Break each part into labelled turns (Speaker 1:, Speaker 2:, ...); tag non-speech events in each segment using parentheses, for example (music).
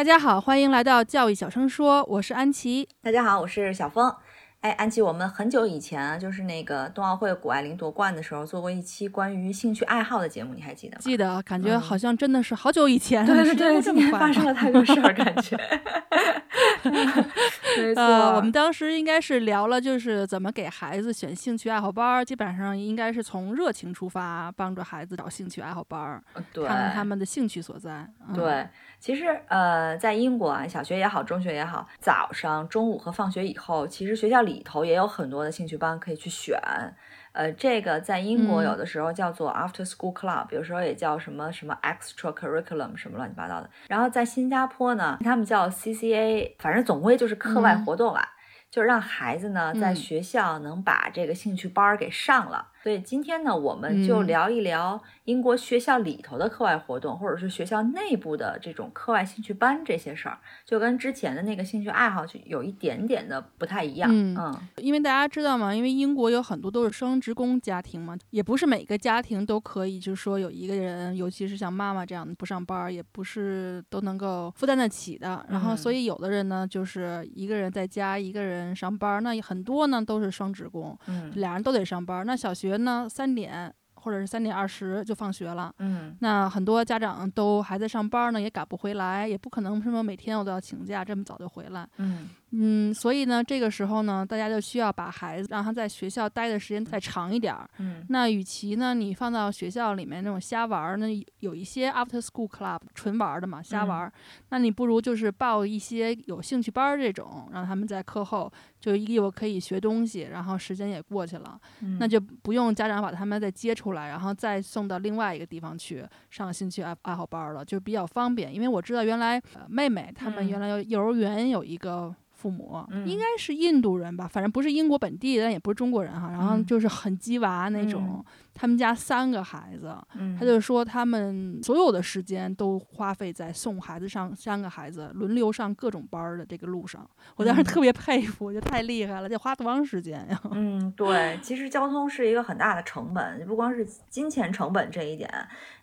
Speaker 1: 大家好，欢迎来到教育小声说，我是安琪。
Speaker 2: 大家好，我是小峰。哎，安琪，我们很久以前啊，就是那个冬奥会谷爱凌夺冠的时候，做过一期关于兴趣爱好的节目，你还记得吗？
Speaker 1: 记得，感觉好像真的是好久以前。
Speaker 2: 对对对，今年发生了太多事儿，感觉。(laughs) 没 (laughs) 错，
Speaker 1: 我们当时应该是聊了，就是怎么给孩子选兴趣爱好班儿，基本上应该是从热情出发，帮助孩子找兴趣爱好班儿，
Speaker 2: 看
Speaker 1: 看他们的兴趣所在。
Speaker 2: 对，其实呃，在英国啊，小学也好，中学也好，早上、中午和放学以后，其实学校里头也有很多的兴趣班可以去选。呃，这个在英国有的时候叫做 after school club，有时候也叫什么什么 extra curriculum 什么乱七八糟的。然后在新加坡呢，他们叫 CCA，反正总归就是课外活动啊，就是让孩子呢在学校能把这个兴趣班儿给上了。所以今天呢，我们就聊一聊英国学校里头的课外活动，或者是学校内部的这种课外兴趣班这些事儿，就跟之前的那个兴趣爱好就有一点点的不太一样。
Speaker 1: 嗯，因为大家知道嘛，因为英国有很多都是双职工家庭嘛，也不是每个家庭都可以，就是说有一个人，尤其是像妈妈这样的不上班，也不是都能够负担得起的。然后，所以有的人呢，就是一个人在家，一个人上班，那很多呢都是双职工，
Speaker 2: 嗯，
Speaker 1: 俩人都得上班。那小学。学呢，三点或者是三点二十就放学了。
Speaker 2: 嗯，
Speaker 1: 那很多家长都还在上班呢，也赶不回来，也不可能什么每天我都要请假这么早就回来。
Speaker 2: 嗯。
Speaker 1: 嗯，所以呢，这个时候呢，大家就需要把孩子让他在学校待的时间再长一点儿。
Speaker 2: 嗯，
Speaker 1: 那与其呢，你放到学校里面那种瞎玩儿，那有一些 after school club 纯玩的嘛，瞎玩儿，那你不如就是报一些有兴趣班儿这种，让他们在课后就一有可以学东西，然后时间也过去了，那就不用家长把他们再接出来，然后再送到另外一个地方去上兴趣爱爱好班了，就比较方便。因为我知道原来妹妹他们原来幼幼儿园有一个。父母应该是印度人吧，反正不是英国本地，但也不是中国人哈。然后就是很鸡娃那种。他们家三个孩子，他就说他们所有的时间都花费在送孩子上三个孩子轮流上各种班儿的这个路上。我当时特别佩服，我觉得太厉害了，得花多长时间呀？
Speaker 2: 嗯，对，其实交通是一个很大的成本，不光是金钱成本这一点，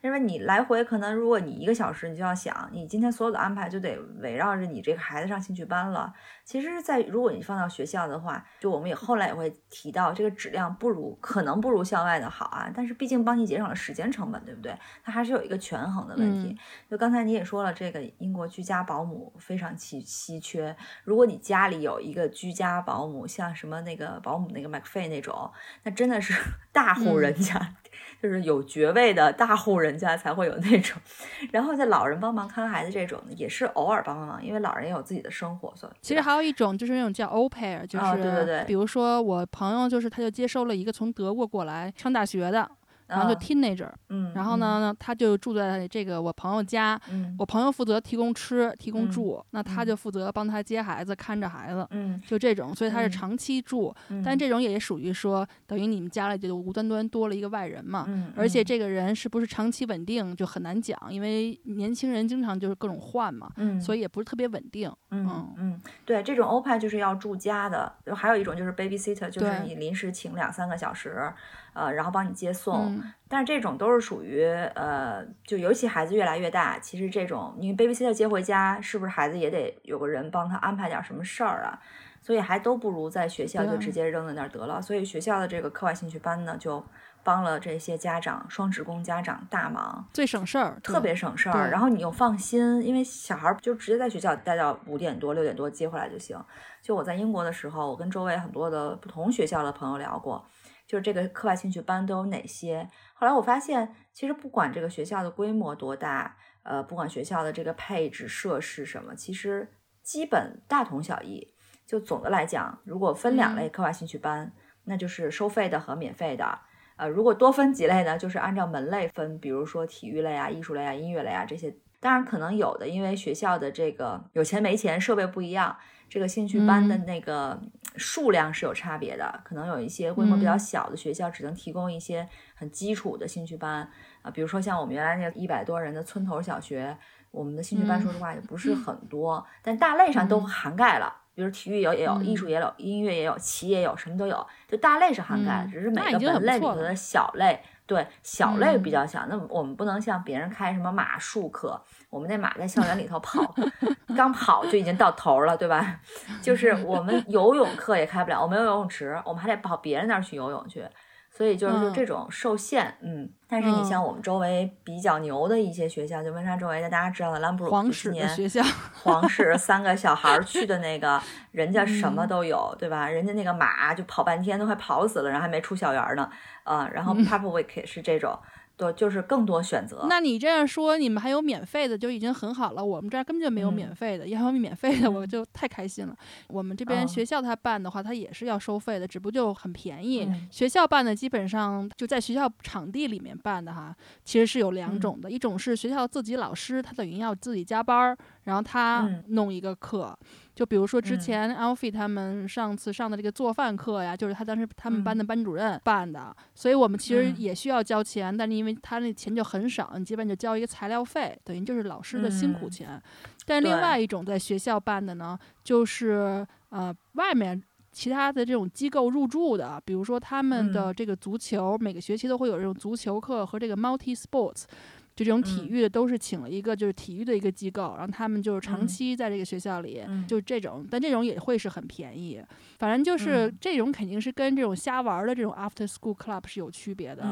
Speaker 2: 因为你来回可能如果你一个小时，你就要想你今天所有的安排就得围绕着你这个孩子上兴趣班了。其实，在如果你放到学校的话，就我们也后来也会提到，这个质量不如可能不如校外的好啊。但是毕竟帮你节省了时间成本，对不对？它还是有一个权衡的问题。就刚才你也说了，这个英国居家保姆非常稀稀缺。如果你家里有一个居家保姆，像什么那个保姆那个 McFay 那种，那真的是 (laughs) 大户人家，就是有爵位的大户人家才会有那种。(laughs) 然后在老人帮忙看孩子这种，也是偶尔帮帮忙，因为老人也有自己的生活。所以
Speaker 1: 其实还有一种就是那种叫 au pair，就是
Speaker 2: 对对对，
Speaker 1: 比如说我朋友就是他就接收了一个从德国过来上大学的。然后就 teenager，
Speaker 2: 嗯，
Speaker 1: 然后呢，他就住在这个我朋友家，
Speaker 2: 嗯，
Speaker 1: 我朋友负责提供吃，提供住，那他就负责帮他接孩子，看着孩子，
Speaker 2: 嗯，
Speaker 1: 就这种，所以他是长期住，但。这种也属于说，等于你们家里就无端端多了一个外人嘛，
Speaker 2: 嗯，
Speaker 1: 而且这个人是不是长期稳定就很难讲，因为年轻人经常就是各种换嘛，
Speaker 2: 嗯，
Speaker 1: 所以也不是特别稳定，
Speaker 2: 嗯嗯，对，这种欧派就是要住家的，还有一种就是 babysitter，就是你临时请两三个小时。呃，然后帮你接送，但是这种都是属于呃，就尤其孩子越来越大，其实这种因为 babysitter 接回家，是不是孩子也得有个人帮他安排点什么事儿啊？所以还都不如在学校就直接扔在那儿得了。所以学校的这个课外兴趣班呢，就帮了这些家长、双职工家长大忙，
Speaker 1: 最省事儿，
Speaker 2: 特别省事儿。然后你又放心，因为小孩就直接在学校待到五点多、六点多接回来就行。就我在英国的时候，我跟周围很多的不同学校的朋友聊过。就是这个课外兴趣班都有哪些？后来我发现，其实不管这个学校的规模多大，呃，不管学校的这个配置设施什么，其实基本大同小异。就总的来讲，如果分两类课外兴趣班，那就是收费的和免费的。呃，如果多分几类呢，就是按照门类分，比如说体育类啊、艺术类啊、音乐类啊这些。当然可能有的，因为学校的这个有钱没钱，设备不一样，这个兴趣班的那个数量是有差别的。可能有一些规模比较小的学校，只能提供一些很基础的兴趣班啊，比如说像我们原来那个一百多人的村头小学，我们的兴趣班说实话也不是很多，但大类上都涵盖了。比如体育有也有，艺术也有，音乐也有，棋也有，什么都有，就大类是涵盖，只是每个本类里头的小类，对小类比较小。那我们不能像别人开什么马术课，我们那马在校园里头跑，(laughs) 刚跑就已经到头了，对吧？就是我们游泳课也开不了，我们有游泳池，我们还得跑别人那儿去游泳去。所以就是说这种受限，嗯，但是你像我们周围比较牛的一些学校，就温莎周围的大家知道的兰布鲁
Speaker 1: 皇室
Speaker 2: 年
Speaker 1: 学校，
Speaker 2: 皇室 (laughs) 三个小孩去的那个，人家什么都有，对吧？人家那个马就跑半天都快跑死了，然后还没出校园呢，啊，然后 Pupwick 是这种。对，就是更多选择。
Speaker 1: 那你这样说，你们还有免费的就已经很好了。我们这儿根本就没有免费的，要有免费的我就太开心了。我们这边学校他办的话，他也是要收费的，只不过就很便宜。学校办的基本上就在学校场地里面办的哈，其实是有两种的，一种是学校自己老师，他等于要自己加班儿，然后他弄一个课。就比如说之前 Alfie 他们上次上的这个做饭课呀，就是他当时他们班的班主任办的，所以我们其实也需要交钱，但是因为他那钱就很少，你基本就交一个材料费，等于就是老师的辛苦钱。但另外一种在学校办的呢，就是呃外面其他的这种机构入驻的，比如说他们的这个足球，每个学期都会有这种足球课和这个 multi sports。就这种体育的都是请了一个就是体育的一个机构，然后他们就是长期在这个学校里，就这种，但这种也会是很便宜。反正就是这种肯定是跟这种瞎玩的这种 after school club 是有区别的。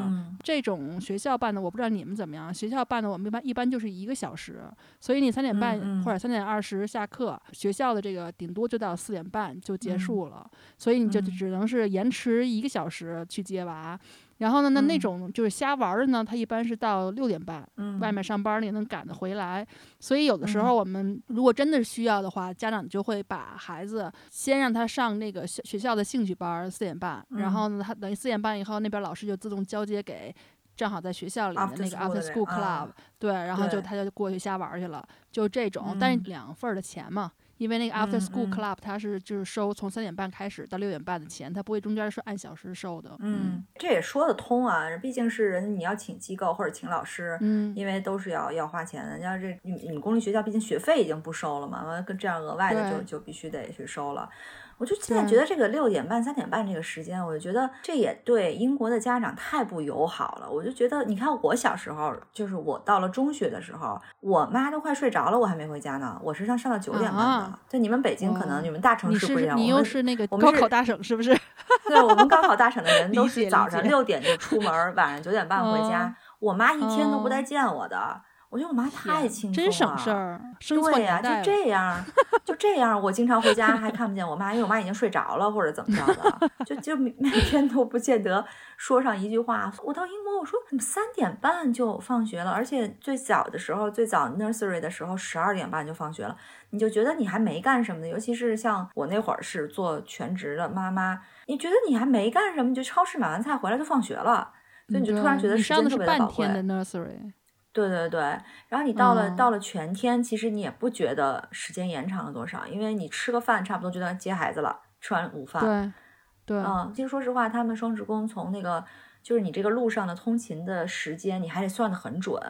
Speaker 1: 这种学校办的我不知道你们怎么样，学校办的我们一般一般就是一个小时，所以你三点半或者三点二十下课，学校的这个顶多就到四点半就结束了，所以你就只能是延迟一个小时去接娃。然后呢？那那种就是瞎玩的呢，他一般是到六点半，外面上班也能赶得回来。所以有的时候我们如果真的是需要的话，家长就会把孩子先让他上那个学学校的兴趣班，四点半。然后呢，他等于四点半以后，那边老师就自动交接给正好在学校里的那个 after school club，对，然后就他就过去瞎玩去了，就这种。但是两份的钱嘛。因为那个 After School Club，它是就是收从三点半开始到六点半的钱，它不会中间是按小时收的。
Speaker 2: 嗯，这也说得通啊，毕竟是人你要请机构或者请老师，嗯，因为都是要要花钱的。要这你你们公立学校毕竟学费已经不收了嘛，完了跟这样额外的就就必须得去收了。我就现在觉得这个六点半、三点半这个时间，我就觉得这也对英国的家长太不友好了。我就觉得，你看我小时候，就是我到了中学的时候，我妈都快睡着了，我还没回家呢。我是上上到九点半的。就你们北京可能你们大城市不一样，
Speaker 1: 你又是那个高考大省是不是？(laughs)
Speaker 2: 对，我们高考大省的人 (laughs) 都是早上六点就出门，晚上九点半回家。我妈一天都不带见我的。我觉得我妈太轻松了，
Speaker 1: 真省事儿。
Speaker 2: 对呀，(laughs) 就这样，就这样。我经常回家还看不见我妈，因为我妈已经睡着了或者怎么着的，就就每天都不见得说上一句话。我到英国，我说怎么三点半就放学了？而且最早的时候，最早 nursery 的时候十二点半就放学了，你就觉得你还没干什么呢。尤其是像我那会儿是做全职的妈妈，你觉得你还没干什么，就超市买完菜回来就放学了，所以你就突然觉得时间特别宝贵。对对对，然后你到了到了全天，其实你也不觉得时间延长了多少，因为你吃个饭差不多就在接孩子了，吃完午饭。
Speaker 1: 对对，
Speaker 2: 嗯，其实说实话，他们双职工从那个就是你这个路上的通勤的时间，你还得算得很准，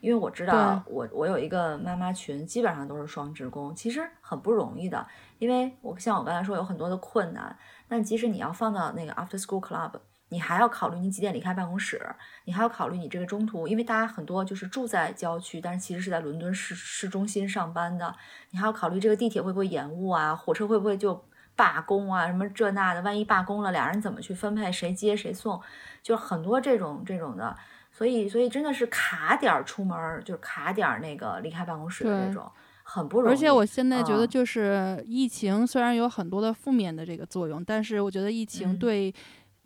Speaker 2: 因为我知道我我有一个妈妈群，基本上都是双职工，其实很不容易的，因为我像我刚才说有很多的困难，但即使你要放到那个 After School Club。你还要考虑你几点离开办公室，你还要考虑你这个中途，因为大家很多就是住在郊区，但是其实是在伦敦市市中心上班的，你还要考虑这个地铁会不会延误啊，火车会不会就罢工啊，什么这那的，万一罢工了，俩人怎么去分配，谁接谁送，就很多这种这种的，所以所以真的是卡点儿出门，就是卡点儿那个离开办公室的那种，很不容易。
Speaker 1: 而且我现在觉得就是疫情虽然有很多的负面的这个作用，但是我觉得疫情对。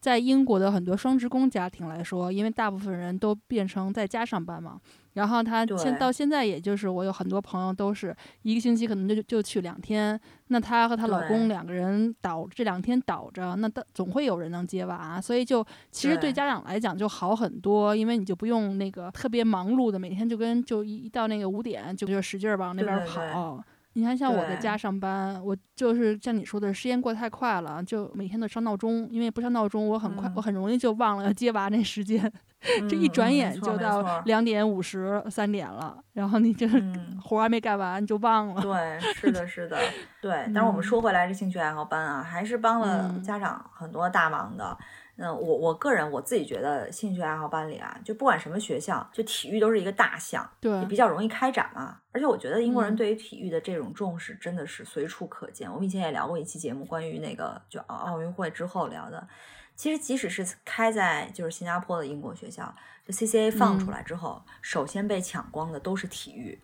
Speaker 1: 在英国的很多双职工家庭来说，因为大部分人都变成在家上班嘛，然后他现到现在，也就是我有很多朋友都是一个星期可能就就去两天，那她和她老公两个人倒这两天倒着，那总会有人能接娃，所以就其实对家长来讲就好很多，因为你就不用那个特别忙碌的每天就跟就一到那个五点就就使劲往那边跑。你看，像我在家上班，我就是像你说的，时间过得太快了，就每天都上闹钟，因为不上闹钟，我很快，我很容易就忘了要接娃那时间，(laughs) 这一转眼就到两点五十三点了，然后你这 (laughs) 活还没干完就忘了。
Speaker 2: 对，是的，是的，对。但是我们说回来，这兴趣爱好班啊，还是帮了家长很多大忙的。嗯，我我个人我自己觉得兴趣爱好班里啊，就不管什么学校，就体育都是一个大项，
Speaker 1: 对，
Speaker 2: 也比较容易开展嘛。而且我觉得英国人对于体育的这种重视真的是随处可见。我们以前也聊过一期节目，关于那个就奥奥运会之后聊的。其实即使是开在就是新加坡的英国学校，就 CCA 放出来之后，首先被抢光的都是体育。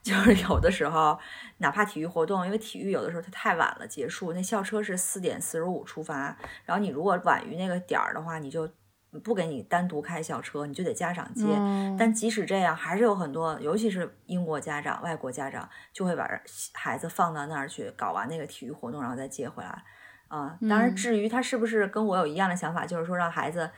Speaker 2: (laughs) 就是有的时候，哪怕体育活动，因为体育有的时候它太晚了结束，那校车是四点四十五出发，然后你如果晚于那个点儿的话，你就不给你单独开校车，你就得家长接。但即使这样，还是有很多，尤其是英国家长、外国家长，就会把孩子放到那儿去搞完那个体育活动，然后再接回来。啊，当然，至于他是不是跟我有一样的想法，就是说让孩子。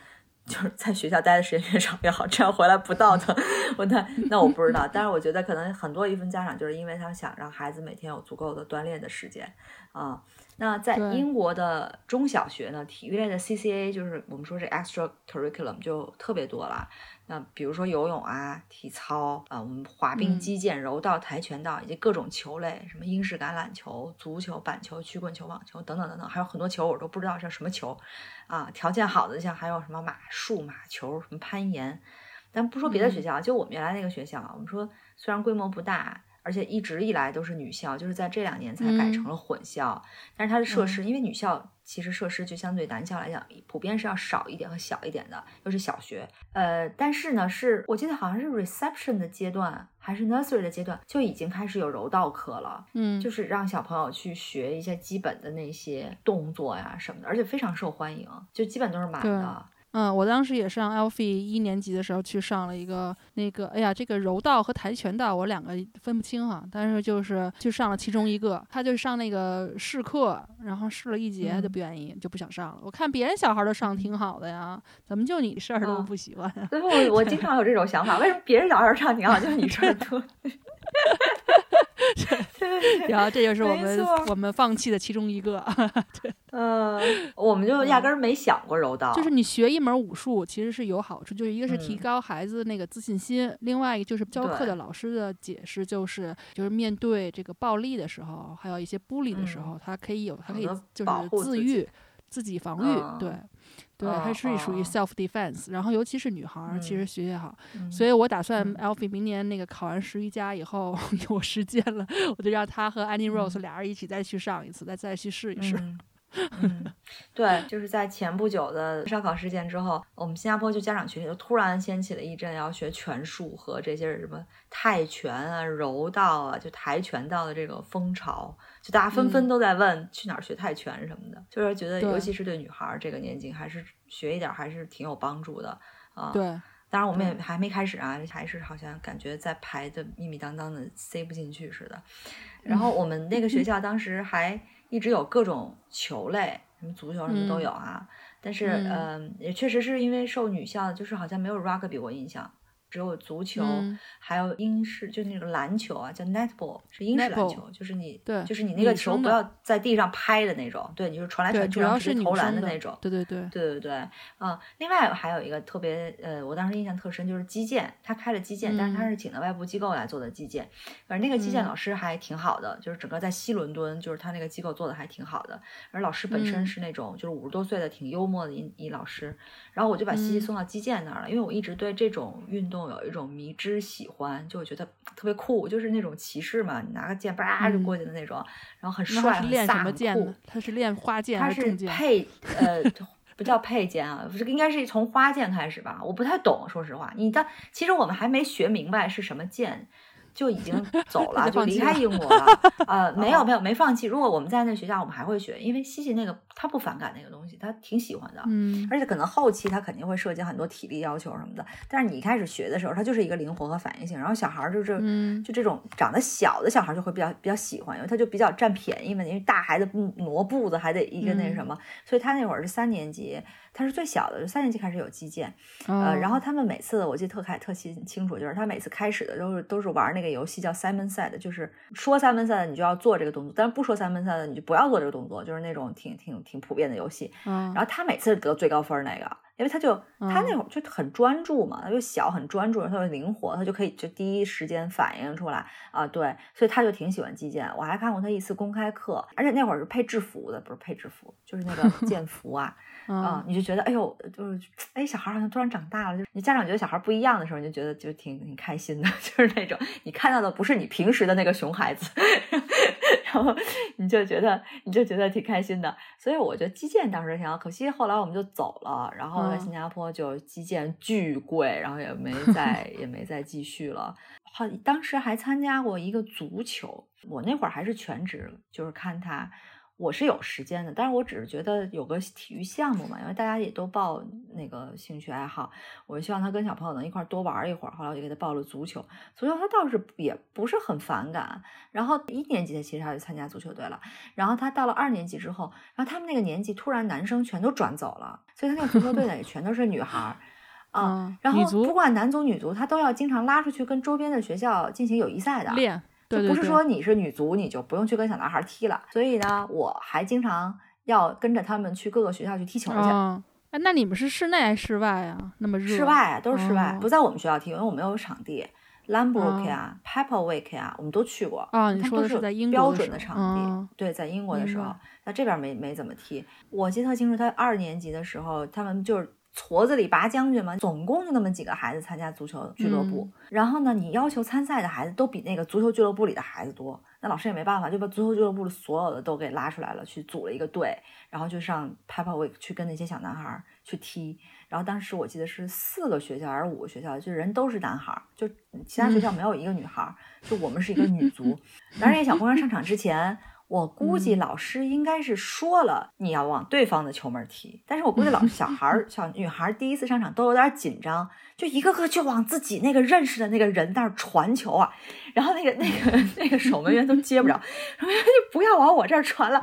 Speaker 2: 就是在学校待的时间越长越好，这样回来不道德，我那那我不知道。但是我觉得可能很多一分家长就是因为他想让孩子每天有足够的锻炼的时间啊。那在英国的中小学呢，体育类的 CCA 就是我们说这 extra curriculum 就特别多了。那比如说游泳啊、体操啊、我们滑冰、击剑、柔道、跆拳道以及各种球类，什么英式橄榄球、足球、板球、曲棍球、网球等等等等，还有很多球我都不知道叫什么球啊。条件好的像还有什么马术、马球、什么攀岩。咱不说别的学校，就我们原来那个学校，我们说虽然规模不大。而且一直以来都是女校，就是在这两年才改成了混校。但是它的设施，因为女校其实设施就相对男校来讲，普遍是要少一点和小一点的，又是小学。呃，但是呢，是我记得好像是 reception 的阶段，还是 nursery 的阶段，就已经开始有柔道课了。嗯，就是让小朋友去学一些基本的那些动作呀什么的，而且非常受欢迎，就基本都是满的。
Speaker 1: 嗯，我当时也上 Alfie 一年级的时候去上了一个那个，哎呀，这个柔道和跆拳道我两个分不清哈，但是就是去上了其中一个，他就上那个试课，然后试了一节就不愿意，就不想上了。我看别人小孩都上挺好的呀，怎么就你事儿都不喜欢？
Speaker 2: 所以我我经常有这种想法，为什么别人小孩上挺好，就是你事儿多？(laughs) (laughs)
Speaker 1: 然后这就是我们我们放弃的其中一个。(laughs) 对，
Speaker 2: 嗯，我们就压根儿没想过柔道。
Speaker 1: 就是你学一门武术，其实是有好处，就是一个是提高孩子那个自信心，另外一个就是教课的老师的解释，就是就是面对这个暴力的时候，还有一些孤立的时候，他可以有，他可以就是自愈、自己防御，对。对，还是属于 self defense，然后尤其是女孩儿，其实学习好，所以我打算 Alfie 明年那个考完十一加以后 (laughs) 有时间了，我就让他和 Annie Rose 俩人一起再去上一次，再再去试一试。(laughs)
Speaker 2: 嗯，对，就是在前不久的烧烤事件之后，我们新加坡就家长群里就突然掀起了一阵要学拳术和这些什么泰拳啊、柔道啊，就跆拳道的这个风潮，就大家纷纷都在问去哪儿学泰拳什么的，就是觉得尤其是对女孩这个年纪，还是学一点还是挺有帮助的啊。
Speaker 1: 对，
Speaker 2: 当然我们也还没开始啊，还是好像感觉在排的密密当当的，塞不进去似的。然后我们那个学 (laughs) 校当时还。一直有各种球类，什么足球什么都有啊，但是嗯，也确实是因为受女校，就是好像没有 rugby 我印象。只有足球，还有英式，就那种篮球啊，叫 netball，是英式篮球，就是你，
Speaker 1: 对，
Speaker 2: 就是你那个球不要在地上拍的那种，对，你就传来传去，然后是投篮的那种，
Speaker 1: 对对对，
Speaker 2: 对对对，嗯，另外还有一个特别，呃，我当时印象特深，就是击剑，他开了击剑，但是他是请的外部机构来做的击剑，反正那个击剑老师还挺好的，就是整个在西伦敦，就是他那个机构做的还挺好的，而老师本身是那种就是五十多岁的挺幽默的一一老师，然后我就把西西送到击剑那儿了，因为我一直对这种运动。有一种迷之喜欢，就觉得特别酷，就是那种骑士嘛，你拿个剑叭就过去的那种，然后很帅很飒很酷。
Speaker 1: 他是练花剑，
Speaker 2: 他是配 (laughs) 呃不叫配剑啊，不是应该是从花剑开始吧？我不太懂，说实话。你的其实我们还没学明白是什么剑。就已经走了，(laughs) 就离开英国了。呃，(laughs) 没有没有没放弃。如果我们在那学校，我们还会学，因为西西那个他不反感那个东东西，他挺喜欢的。
Speaker 1: 嗯，
Speaker 2: 而且可能后期他肯定会涉及很多体力要求什么的，但是你一开始学的时候，他就是一个灵活和反应性。然后小孩儿就是，
Speaker 1: 嗯
Speaker 2: 就这种长得小的小孩儿就会比较比较喜欢，因为他就比较占便宜嘛，因为大孩子不挪步子还得一个那什么，所以他那会儿是三年级，他是最小的，就三年级开始有击剑。呃，然后他们每次我记得特开特清清楚，就是他每次开始的都是都是玩那个游戏叫 Simon Said，就是说 Simon Said 你就要做这个动作，但是不说 Simon Said 你就不要做这个动作，就是那种挺挺挺普遍的游戏。
Speaker 1: 嗯，
Speaker 2: 然后他每次得最高分儿那个，因为他就他那会儿就很专注嘛，他就小很专注，他就灵活，他就可以就第一时间反应出来啊，对，所以他就挺喜欢击剑。我还看过他一次公开课，而且那会儿是配制服的，不是配制服，就是那个 (laughs) 剑服啊。啊，你就觉得，哎呦，就是，(tsk) 哎，小孩好像突然长大了，就是你家长觉得小孩不一样的时候，你就觉得就挺挺开心的，(laughs) 就是那种你看到的不是你平时的那个熊孩子，(laughs) 然后你就觉得你就觉得挺开心的。所以我觉得击剑当时挺好，可惜后来我们就走了，然后在新加坡就击剑巨贵，然后也没再也没再继续了。好，当时还参加过一个足球，我那会儿还是全职，就是看他。我是有时间的，但是我只是觉得有个体育项目嘛，因为大家也都报那个兴趣爱好，我就希望他跟小朋友能一块多玩一会儿。后来我就给他报了足球，足球他倒是也不是很反感。然后一年级他其实他就参加足球队了，然后他到了二年级之后，然后他们那个年级突然男生全都转走了，所以他那个足球队呢也全都是女孩儿 (laughs) 啊。然后不管男足女足，他都要经常拉出去跟周边的学校进行友谊赛的
Speaker 1: 练。
Speaker 2: 就不是说你是女足，你就不用去跟小男孩踢了。所以呢，我还经常要跟着他们去各个学校去踢球去。
Speaker 1: 哎，那你们是室内还是室外啊？那么热？
Speaker 2: 室外啊，都是室外，不在我们学校踢，因为我们有场地，Lambrook 啊，Pepperwick 啊，我们都去过。
Speaker 1: 啊，你说
Speaker 2: 的
Speaker 1: 是在英国
Speaker 2: 标准
Speaker 1: 的
Speaker 2: 场地？对，在英国的时候，那这边没没怎么踢。我记得特清楚，他二年级的时候，他们就是。矬子里拔将军嘛，总共就那么几个孩子参加足球俱乐部。然后呢，你要求参赛的孩子都比那个足球俱乐部里的孩子多，那老师也没办法，就把足球俱乐部的所有的都给拉出来了，去组了一个队，然后就上 Week 去跟那些小男孩去踢。然后当时我记得是四个学校还是五个学校，就人都是男孩，就其他学校没有一个女孩，就我们是一个女足。当然，小姑娘上场之前。我估计老师应该是说了你要往对方的球门踢，但是我估计老 (laughs) 小孩儿、小女孩第一次上场都有点紧张，就一个个就往自己那个认识的那个人那儿传球啊，然后那个那个那个守门员都接不着，守门员就不要往我这儿传了。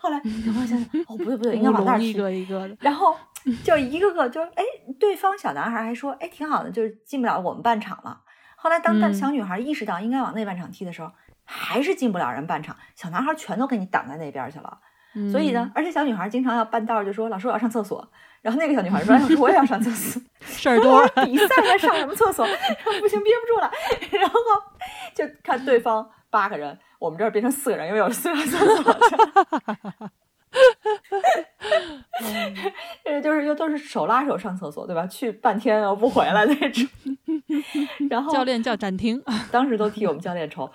Speaker 2: 后来我想想，哦不对不对，(laughs) 应该往那儿踢。
Speaker 1: 一个一个的，
Speaker 2: 然后就一个个就哎，对方小男孩还说哎挺好的，就是进不了我们半场了。后来当小女孩意识到应该往那半场踢的时候。还是进不了人半场，小男孩全都给你挡在那边去了。所以呢，而且小女孩经常要半道就说：“老师，我要上厕所。”然后那个小女孩说：“老师，我也要上厕所。(laughs) ”
Speaker 1: 事儿多，(laughs)
Speaker 2: 比赛呀，上什么厕所？不行，憋不住了。(laughs) 然后就看对方八个人，我们这儿变成四个人，因为有四个厕所。这就是又都是手拉手上厕所，对吧？去半天又不回来那种。然后
Speaker 1: 教练叫暂停，
Speaker 2: 当时都替我们教练愁。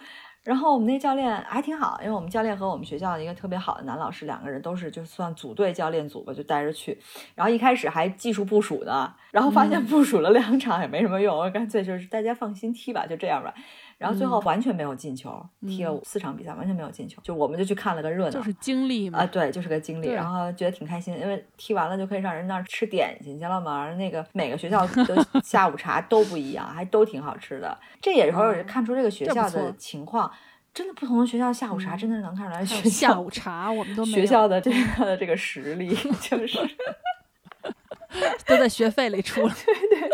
Speaker 2: 然后我们那教练还挺好，因为我们教练和我们学校的一个特别好的男老师，两个人都是就算组队教练组吧，就带着去。然后一开始还技术部署呢，然后发现部署了两场也没什么用，干脆就是大家放心踢吧，就这样吧。然后最后完全没有进球，踢了四场比赛完全没有进球，就我们就去看了个热闹，
Speaker 1: 就是经历嘛
Speaker 2: 啊，对，就是个经历，然后觉得挺开心，因为踢完了就可以上人那儿吃点心去了嘛。那个每个学校的 (laughs) 下午茶都不一样，还都挺好吃的。这也是看出这个学校的情况，真的不同的学校下午茶真的是能看出来学校
Speaker 1: 下午茶我们都 (laughs)
Speaker 2: 学校的这个的这个实力 (laughs) 就是。(laughs)
Speaker 1: 都在学费里出了，
Speaker 2: 对对对。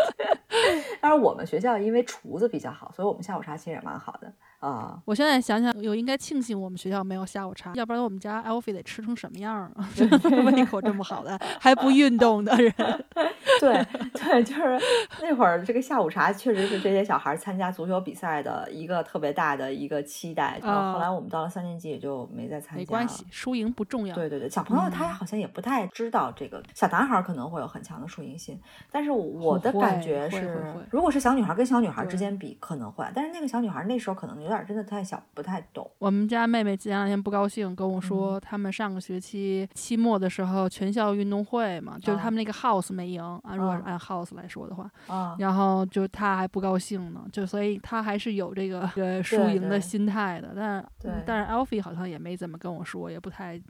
Speaker 2: (laughs) 但是，我们学校因为厨子比较好，所以我们下午茶其实也蛮好的。啊！
Speaker 1: 我现在想想，我应该庆幸我们学校没有下午茶，要不然我们家 Alfie 得吃成什么样啊？(laughs) 胃口这么好的，还不运动的人。(laughs)
Speaker 2: 对对，就是那会儿这个下午茶确实是这些小孩参加足球比赛的一个特别大的一个期待。啊！后来我们到了三年级也就没再参加。
Speaker 1: 没关系，输赢不重要。
Speaker 2: 对对对，小朋友他好像也不太知道这个。小男孩可能会有很强的输赢心，但是我的感觉是，如果是小女孩跟小女孩之间比，可能会。但是那个小女孩那时候可能有点。点真的太小，不太懂。
Speaker 1: 我们家妹妹前两天不高兴，跟我
Speaker 2: 嗯。
Speaker 1: 说他们上个学期期末的时候全校运动会嘛，就是他们那个 house 没赢啊，如果是
Speaker 2: 啊
Speaker 1: 按 house 来说的话，
Speaker 2: 啊，
Speaker 1: 然后就她还不高兴呢，就所以她还是有这个这个输赢的心态的，但是
Speaker 2: 对。
Speaker 1: 但是 Alfie 好像也没怎么跟我说，也不太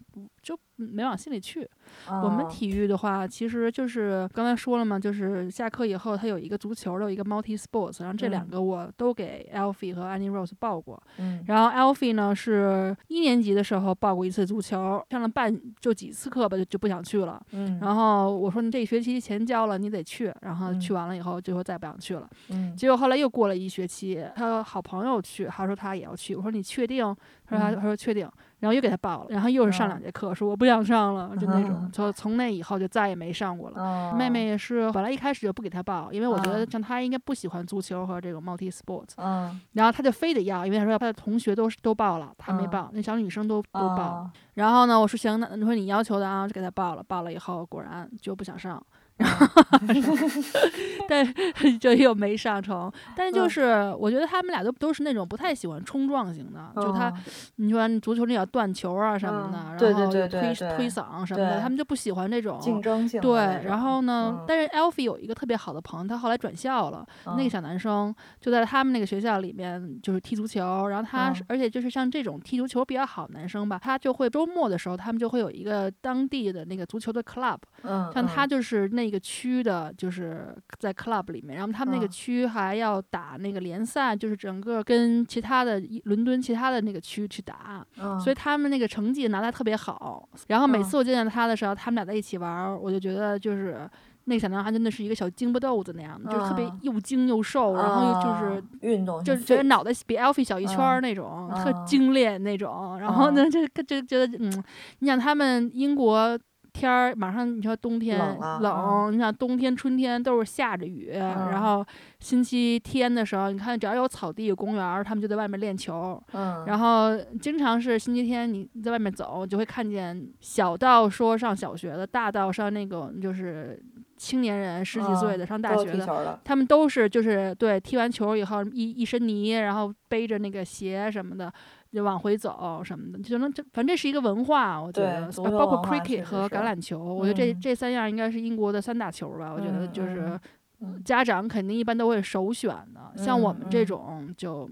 Speaker 1: 就没往心里去。我们
Speaker 2: 啊
Speaker 1: 体育的话，其实就是刚才说了嘛，就是下课以后，他有一个足球的，有一个 multi sports，然后这两
Speaker 2: 嗯
Speaker 1: 个我都给 Alfie 和 Annie Rose 报过。
Speaker 2: 嗯
Speaker 1: 然后 Alfie 呢是一年级的时候报过一次足球，上了半就几次课吧，就就不想去了。
Speaker 2: 嗯，
Speaker 1: 然后我说你这学期钱交了，你得去。然后
Speaker 2: 嗯
Speaker 1: 去完了以后，就说再不想去了。
Speaker 2: 嗯
Speaker 1: 结果后来又过了一学期，他好朋友去，他说他也要去。我说你确定？他说他说确定。然后又给他报了，然后又是上两节课，说我不想上了，就那种。
Speaker 2: 嗯。
Speaker 1: 从从那以后就再也没上过了。
Speaker 2: 啊
Speaker 1: 妹妹也是，本来一开始就不给他报，因为我觉得
Speaker 2: 啊
Speaker 1: 像他应该不喜欢足球和这个 multi sports，
Speaker 2: 嗯。
Speaker 1: 然后他就非得要，因为他说他的同学都都报了，他没
Speaker 2: 嗯。
Speaker 1: 报，那小女生都都报。
Speaker 2: 啊
Speaker 1: 然后呢，我说行，那你说你要求的啊，就给他报了，报了以后果然就不想上，(laughs) 但就又没上成。但就
Speaker 2: 嗯
Speaker 1: 是我觉得他们俩都都是那种不太喜欢冲撞型的，就他
Speaker 2: 嗯
Speaker 1: 你说足球那要断球啊什么的，然后推推搡什么的，他们就不喜欢这种
Speaker 2: 竞争性
Speaker 1: 对，然后呢？
Speaker 2: 嗯
Speaker 1: 但是 Alfie 有一个特别好的朋友，他后来转校了。那个
Speaker 2: 嗯
Speaker 1: 小男生就在他们那个学校里面，就是踢足球。然后他而且就是像这种踢足球比较好的男生吧，他就会周末的时候，他们就会有一个当地的那个足球的 club。
Speaker 2: 嗯，
Speaker 1: 像他
Speaker 2: 嗯
Speaker 1: 就是那个区的，就是在 club 里面，然后他们那个
Speaker 2: 嗯
Speaker 1: 区还要打那个联赛，就是整个跟其他的一伦敦其他的那个区去打。
Speaker 2: 嗯
Speaker 1: 所以他们那个成绩拿得特别好。然后每
Speaker 2: 嗯
Speaker 1: 次我见到他的时候，他们俩在一起玩儿，我就觉得就是那个小男孩真的是一个小精不豆子那样的，就是特别
Speaker 2: 嗯
Speaker 1: 又精又瘦，然后又就是
Speaker 2: 啊。运动
Speaker 1: 就是觉得脑袋比 Alfie 小一圈那种，特
Speaker 2: 嗯
Speaker 1: 精炼那种。然后呢，就就觉得，嗯，你想他们英国天儿马上，你说冬天
Speaker 2: 冷
Speaker 1: 你想冬天、春天都是下着雨，然
Speaker 2: 嗯
Speaker 1: 后星期天的时候，你看只要有草地、有公园儿，他们就在外面练球。
Speaker 2: 嗯，
Speaker 1: 然后经常是星期天你在外面走，就会看见小到说上小学的，大到上那种就是青年人十几岁
Speaker 2: 嗯
Speaker 1: 的、上大学的，他们都是就是对踢完球以后一一身泥，然后背着那个鞋什么的。就往回走什么的，就能这反正这是一个文化，我觉得，包括 cricket 和橄榄球，我觉得这
Speaker 2: 嗯
Speaker 1: 这三样应该是英国的三大球吧。我觉得
Speaker 2: 嗯
Speaker 1: 就是家长肯定一般都会首选的，像我
Speaker 2: 嗯
Speaker 1: 们这
Speaker 2: 嗯
Speaker 1: 种就。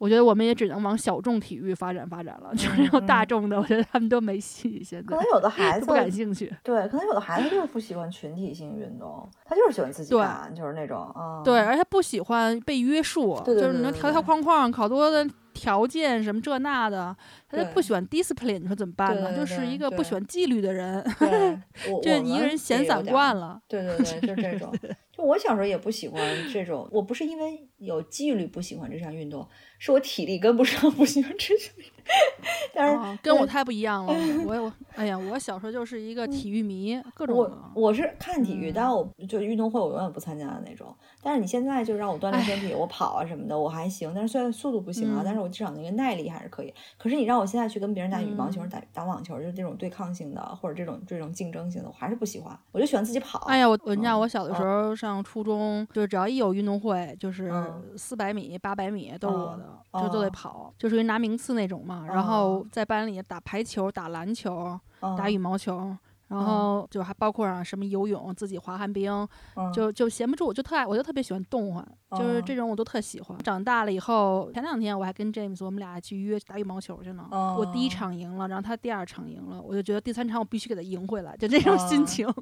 Speaker 1: 我觉得我们也只能往小众体育发展发展了，就是那种大
Speaker 2: 嗯
Speaker 1: 众的，我觉得他们都没戏，现在
Speaker 2: 可能有的孩 (laughs) 子
Speaker 1: 不感兴趣。
Speaker 2: 对，可能有的孩子就是不喜欢群体性运动，他就是喜欢自己
Speaker 1: 对
Speaker 2: 干，就是那种啊，
Speaker 1: 对，而且不喜欢被约束，就是你能条条框框，好多的条件什么这那的，他就不喜欢 discipline，你说怎么办呢？就是一个不喜欢纪律的人，(laughs) 就一个人闲散惯了。
Speaker 2: 对对对，就这种。(laughs) 就我小时候也不喜欢这种，我不是因为有纪律不喜欢这项运动，是我体力跟不上不喜欢这项运动。但是、
Speaker 1: 哦，跟我太不一样了。(laughs) 我我哎呀，我小时候就是一个体育迷，各种
Speaker 2: 我我是看体育，
Speaker 1: 嗯
Speaker 2: 但我就运动会我永远不参加的那种。但是你现在就让我锻炼身体，我跑啊什么的我还行，但是虽然速度不行啊，
Speaker 1: 嗯
Speaker 2: 但是我至少那个耐力还是可以。可是你让我现在去跟别人打羽毛球、
Speaker 1: 嗯
Speaker 2: 打打网球，就是这种对抗性的或者这种这种竞争性的，我还是不喜欢。我就喜欢自己跑。
Speaker 1: 哎呀，我我你知道，
Speaker 2: 嗯
Speaker 1: 我小的时候上初中，就是只要一有运动会，就是
Speaker 2: 嗯
Speaker 1: 四百米、八百米都是我的，
Speaker 2: 嗯
Speaker 1: 就都得
Speaker 2: 哦
Speaker 1: 跑，就属于拿名次那种嘛。然后在班里打排球、打篮球、
Speaker 2: 嗯
Speaker 1: 打羽毛球。然后就还包括上什么游泳、自己滑旱冰，
Speaker 2: 嗯
Speaker 1: 就就闲不住，我就特爱，我就特别喜欢动换，就是
Speaker 2: 哦
Speaker 1: 这种我都特喜欢。长大了以后，前两天我还跟 James 我们俩去约打羽毛球去呢。我第一
Speaker 2: 哦
Speaker 1: 场赢了，然后他第二场赢了，我就觉得第三场我必须给他赢回来，就这种心
Speaker 2: 哦
Speaker 1: 情。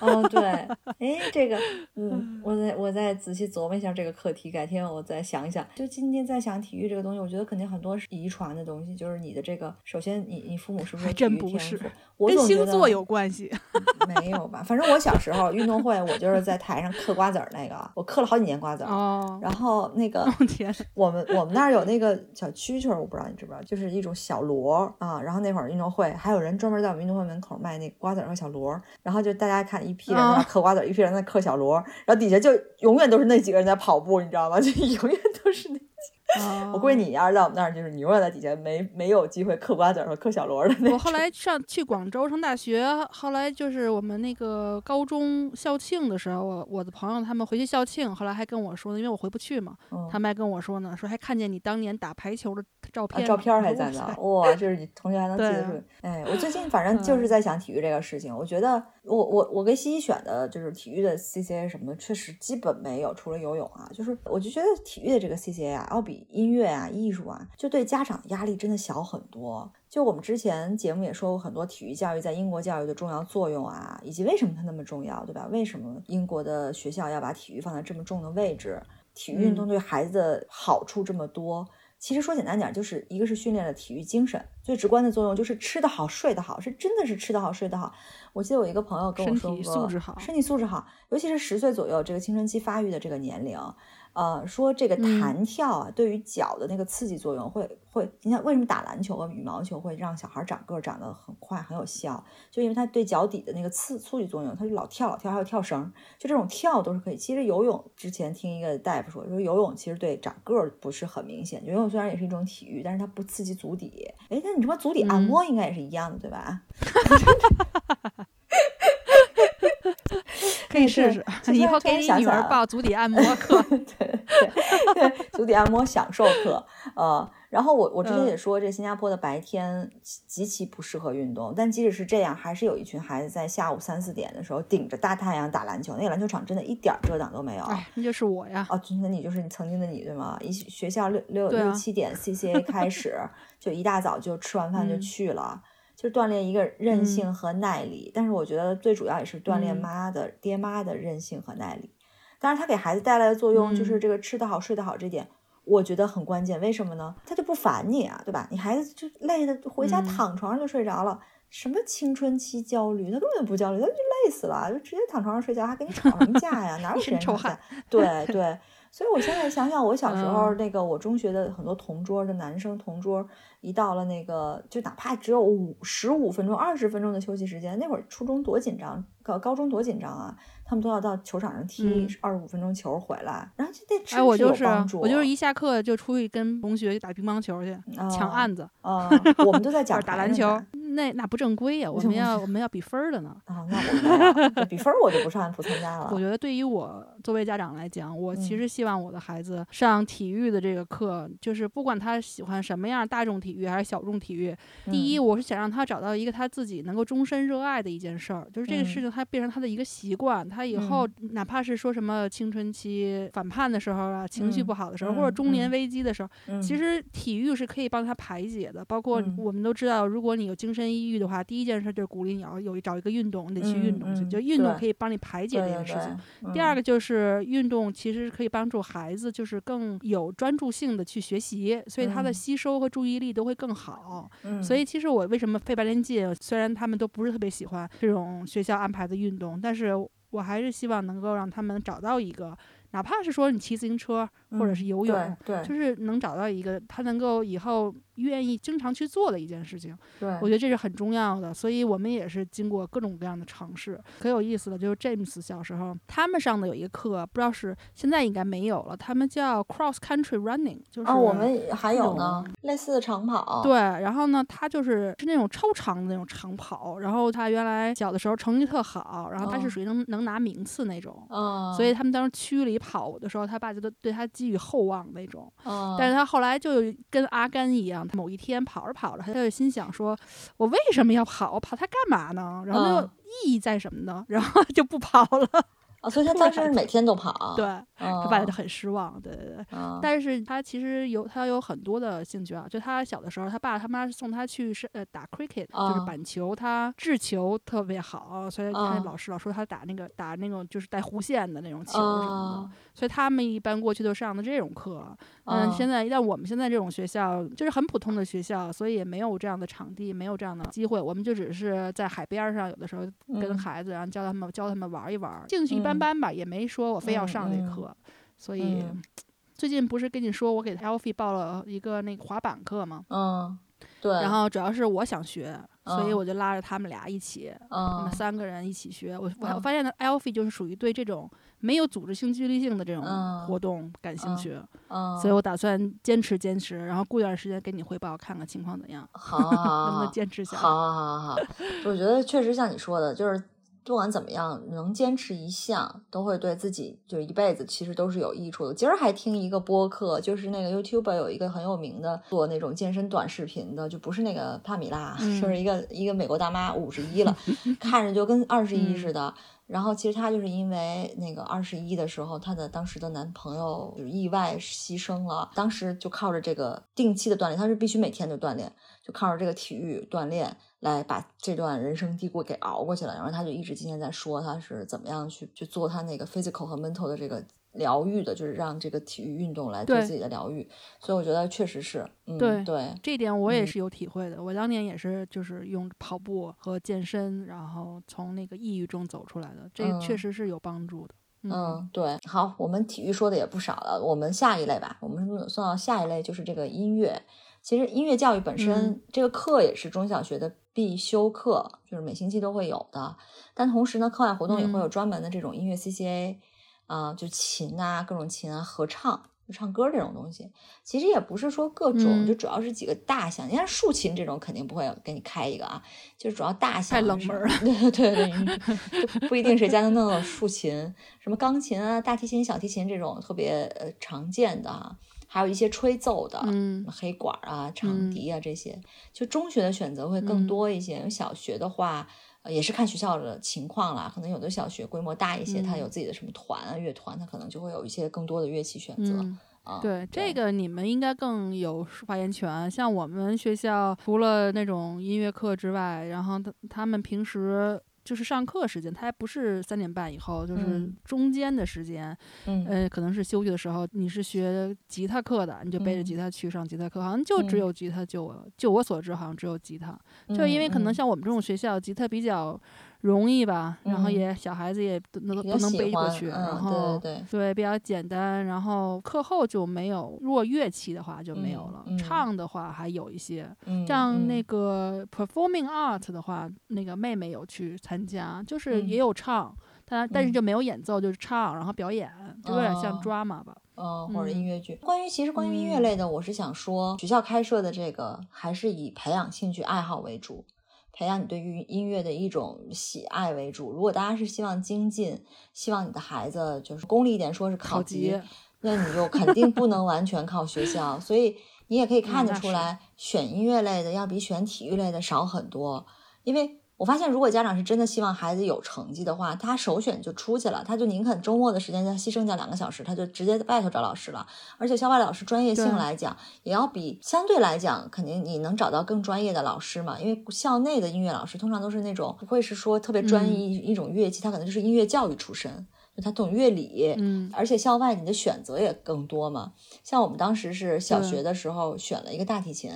Speaker 2: 嗯，(laughs) 对，哎，这个，(laughs) 嗯，我再我再仔细琢磨一下这个课题，改天我再想一想。就今天在想体育这个东西，我觉得肯定很多是遗传的东西，就是你的这个，首先你你父母是不是
Speaker 1: 真不是？
Speaker 2: 我
Speaker 1: 跟星座有关系。(laughs)
Speaker 2: 没有吧？反正我小时候运动会，我就是在台上嗑瓜子儿那个，(laughs) 我嗑了好几年瓜子儿。
Speaker 1: 哦，
Speaker 2: 然后那个
Speaker 1: 我 (laughs) 天，
Speaker 2: 我们我们那儿有那个小蛐蛐儿，我不知道你知不知道，就是一种小螺儿啊。然后那会儿运动会还有人专门在我们运动会门口卖那瓜子儿和小螺儿，然后就大家看一批人在嗑瓜子儿，一批人在嗑小螺儿，然后底下就永远都是那几个人在跑步，你知道吗？就永远都是那。(laughs) 我估计你要是在我们那儿，就是你永远在底下没没有机会嗑瓜子和嗑小螺的那
Speaker 1: 我后来上去广州上大学，后来就是我们那个高中校庆的时候，我我的朋友他们回去校庆，后来还跟我说呢，因为我回不去嘛，他们还跟我说呢，说还看见你当年打排球的照片，
Speaker 2: 照片还在呢，哇，就是你同学还能记得住。哎，我最近反正就是在想体育这个事情，我觉得我我我跟西西选的就是体育的 CCA 什么的，确实基本没有，除了游泳啊，就是我就觉得体育的这个 CCA 啊，要比音乐啊、艺术啊，就对家长压力真的小很多。就我们之前节目也说过很多体育教育在英国教育的重要作用啊，以及为什么它那么重要，对吧？为什么英国的学校要把体育放在这么重的位置？体育运动对孩子的好处这么多，其实说简单点，就是一个是训练了体育精神，最直观的作用就是吃得好、睡得好，是真的是吃得好、睡得好。我记得我一个朋友跟我说过，身体
Speaker 1: 素质好，
Speaker 2: 身体素质好，尤其是十岁左右这个青春期发育的这个年龄。呃，说这个弹跳啊，对于脚的那个刺激作用会会，你看为什么打篮球和羽毛球会让小孩长个长得很快很有效？就因为它对脚底的那个刺刺激作用，它就老跳老跳，还有跳绳，就这种跳都是可以。其实游泳之前听一个大夫说，说游泳其实对长个儿不是很明显。游泳虽然也是一种体育，但是它不刺激足底。哎，那你说足底按摩应该也是一样的，对吧？(laughs)
Speaker 1: 可以试试，(laughs) 以后给你女儿报足底按摩课，(laughs)
Speaker 2: 对对，(laughs) 足底按摩享受课。呃，然后我我之前也说，这新加坡的白天极其不适合运动，但即使是这样，还是有一群孩子在下午三四点的时候顶着大太阳打篮球，那个篮球场真的一点遮挡都没有。
Speaker 1: 哎，那就是我呀！
Speaker 2: 哦，那你就是你曾经的你对吗？一学校六六六七点 CCA 开始，就一大早就吃完饭就去了。就锻炼一个韧性和耐力，但是我觉得最主要也是锻炼妈的爹妈的韧性和耐力。当然，他给孩子带来的作用就是这个吃得好、睡得好这点，我觉得很关键。为什么呢？他就不烦你啊，对吧？你孩子就累的回家躺床上就睡着了，什么青春期焦虑，他根本不焦虑，他就累死了，就直接躺床上睡觉，还跟你吵什么架呀？(laughs) 哪有时间吵架？对对。所以我现在想想，我小时候那个我中学的很多同桌的男生同桌，一到了那个就哪怕只有五十五分钟、二十分钟的休息时间，那会儿初中多紧张，高高中多紧张啊！他们都要到球场上踢二十五分钟球回来，然后就得吃。
Speaker 1: 哎，我就是我就是一下课就出去跟同学打乒乓球去，抢案子
Speaker 2: 啊！(laughs) 我们都在讲
Speaker 1: 打篮球。那那不正规呀，我们要我们要比分儿的呢。
Speaker 2: 啊，那我们比分儿我就不上不参加了。
Speaker 1: 我觉得对于我作为家长来讲，我其实希望我的孩子上体育的这个课，就是不管他喜欢什么样大众体育还是小众体育，第一我是想让他找到一个他自己能够终身热爱的一件事儿，就是这个事情他变成他的一个习惯，他以后哪怕是说什么青春期反叛的时候啊，情绪不好的时候，或者中年危机的时候，其实体育是可以帮他排解的。包括我们都知道，如果你有精神。抑郁的话，第一件事就是鼓励你要有找一个运动，你得去运动去，就运动可以帮你排解这件事情。第二个就是运动其实可以帮助孩子，就是更有专注性的去学习，所以他的吸收和注意力都会更好。所以其实我为什么费半天劲，虽然他们都不是特别喜欢这种学校安排的运动，但是我还是希望能够让他们找到一个。哪怕是说你骑自行车或者是游泳，
Speaker 2: 对，
Speaker 1: 就是能找到一个他能够以后愿意经常去做的一件事情。
Speaker 2: 对，
Speaker 1: 我觉得这是很重要的。所以我们也是经过各种各样的尝试。可有意思的就是 James 小时候他们上的有一个课，不知道是现在应该没有了。他们叫 Cross Country Running，就是
Speaker 2: 我们还有呢，类似的长跑。
Speaker 1: 对，然后呢，他就是是那种超长的那种长跑。然后他原来小的时候成绩特好，然后他是属于能能拿名次那种。嗯，所以他们当时区里。跑的时候，他爸就都对他寄予厚望那种。但是他后来就跟阿甘一样，某一天跑着跑着，他就心想说：“我为什么要跑？跑它干嘛呢？然后就意义在什么呢？然后就不跑了。(laughs) ”
Speaker 2: 啊，所以他当时每天都跑，
Speaker 1: 对，他爸就很失望，对对对。但是他其实有他有很多的兴趣啊，就他小的时候，他爸他妈送他去是呃打 cricket，就是板球，他掷球特别好，所以他老师老说他打那个打那种就是带弧线的那种球什么的，所以他们一般过去都上的这种课。嗯，现在但我们现在这种学校就是很普通的学校，所以也没有这样的场地，没有这样的机会，我们就只是在海边上，有的时候跟孩子，然后教他们教他们玩一玩，兴趣一般。般吧，也没说我非要上这课，所以 (tsk) 最近不是跟你说我给 Alfie 报了一个那个滑板课吗？
Speaker 2: 嗯，对，
Speaker 1: 然后主要是我想学，所以
Speaker 2: 嗯。
Speaker 1: 我就拉着他们俩一起，我
Speaker 2: 嗯。
Speaker 1: 们三个人一起学。我我
Speaker 2: 嗯。
Speaker 1: 发现 Alfie 就是属于对这种没有组织性、纪律性的这种
Speaker 2: 嗯
Speaker 1: 活动感兴
Speaker 2: 嗯
Speaker 1: 趣，
Speaker 2: 嗯，
Speaker 1: 所以我打算坚持坚持，然后过一段时间给你汇报，看看情况怎样，
Speaker 2: 好好好
Speaker 1: 能不能
Speaker 2: 好
Speaker 1: 坚持下来。
Speaker 2: 好好好好，我觉得确实像你说的，就是不管怎么样，能坚持一项，都会对自己就是一辈子其实都是有益处的。今儿还听一个播客，就是那个 YouTube 有一个很有名的做那种健身短视频的，就不是那个帕米拉，
Speaker 1: 嗯
Speaker 2: 就是一个一个美国大妈，五十一了，(laughs) 看着就跟二十一
Speaker 1: 嗯
Speaker 2: 似的。然后其实她就是因为那个二十一的时候，她的当时的男朋友就意外牺牲了，当时就靠着这个定期的锻炼，她是必须每天都锻炼，就靠着这个体育锻炼来把这段人生低谷给熬过去了。然后她就一直今天在说她是怎么样去去做她那个 physical 和 mental 的这个疗愈的，就是让这个体育运动来做
Speaker 1: 对
Speaker 2: 自己的疗愈。所以我觉得确实是，嗯，
Speaker 1: 对
Speaker 2: 对，
Speaker 1: 这一点我也
Speaker 2: 嗯
Speaker 1: 是有体会的。我当年也是，就是用跑步和健身，然后从那个抑郁中走出来的，这个确
Speaker 2: 嗯
Speaker 1: 实是有帮助的。
Speaker 2: 嗯，对，好，我们体育说的也不少了，我们下一类吧，我们算到下一类就是这个音乐。其实音乐教育本身、
Speaker 1: 嗯
Speaker 2: 这个课也是中小学的必修课，就是每星期都会有的。但同时呢，课外活动也会有
Speaker 1: 嗯
Speaker 2: 专门的这种音乐 CCA，啊、就琴啊，各种琴啊，合唱。就唱歌这种东西，其实也不是说各种，
Speaker 1: 嗯
Speaker 2: 就主要是几个大项。你看竖琴这种肯定不会给你开一个啊，就是主要大项
Speaker 1: 太冷门了 (laughs)
Speaker 2: 对对对，你 (laughs) 就不一定谁家能弄到竖琴，什么钢琴啊、大提琴、小提琴这种特别呃常见的啊，还有一些吹奏的，
Speaker 1: 嗯
Speaker 2: 黑管啊、长
Speaker 1: 嗯
Speaker 2: 笛啊这些。就中学的选择会更
Speaker 1: 嗯
Speaker 2: 多一些，因为小学的话。呃也是看学校的情况啦，可能有的小学规模大一些，它
Speaker 1: 嗯
Speaker 2: 有自己的什么团啊、乐团，它可能就会有一些更多的乐器选择。
Speaker 1: 嗯，
Speaker 2: 啊，
Speaker 1: 对，这个你们应该更有发言权。像我们学校，除了那种音乐课之外，然后他他们平时就是上课时间，他还不是三点半以后，就是
Speaker 2: 嗯。
Speaker 1: 中间的时间，
Speaker 2: 嗯。
Speaker 1: 呃，可能是休息的时候，你是学吉他课的，你就背着
Speaker 2: 嗯。
Speaker 1: 吉他去上吉他课，好像就只
Speaker 2: 嗯。
Speaker 1: 有吉他，就我就我所知，好像只有吉他，就因为可能
Speaker 2: 嗯。
Speaker 1: 像我们这种学校，吉他比较容易吧，然后
Speaker 2: 嗯。
Speaker 1: 也小孩子也不能
Speaker 2: 比较
Speaker 1: 不能背过去，
Speaker 2: 嗯
Speaker 1: 然后
Speaker 2: 对对。
Speaker 1: 对比较简单，然后课后就没有，如果乐器的话就没有了，唱的话还有一些，
Speaker 2: 嗯
Speaker 1: 像那
Speaker 2: 嗯。
Speaker 1: 个 performing art 的话，那个妹妹有去参加，就是也
Speaker 2: 嗯。
Speaker 1: 有唱，但但是
Speaker 2: 嗯。
Speaker 1: 就没有演奏，就是唱，然后表演，就有点像
Speaker 2: 哦
Speaker 1: drama 吧。
Speaker 2: 嗯，或者音
Speaker 1: 嗯
Speaker 2: 乐剧。关于其实关于音乐
Speaker 1: 嗯。
Speaker 2: 类的，我是想说，学校开设的这个还是以培养兴趣爱好为主，培养你对于音乐的一种喜爱为主。如果大家是希望精进，希望你的孩子就是功利一点，说是考
Speaker 1: 考级
Speaker 2: 那你就肯定不能完全靠学校，所以你也可以看得出来，选音乐类的要比选体育类的少很多，因为。我发现，如果家长是真的希望孩子有成绩的话，他首选就出去了，他就宁肯周末的时间他牺牲掉两个小时，他就直接在外头找老师了。而且校外老师专业性来讲，也要比相对来讲，肯定你能找到更专业的老师嘛。因为校内的音乐老师通常都是那种不会是说特别专一一一种乐器，他可能就是音乐教育出身，就他懂乐理，
Speaker 1: 嗯
Speaker 2: 而且校外你的选择也更多嘛。像我们当时是小学的时候选了一个大提琴，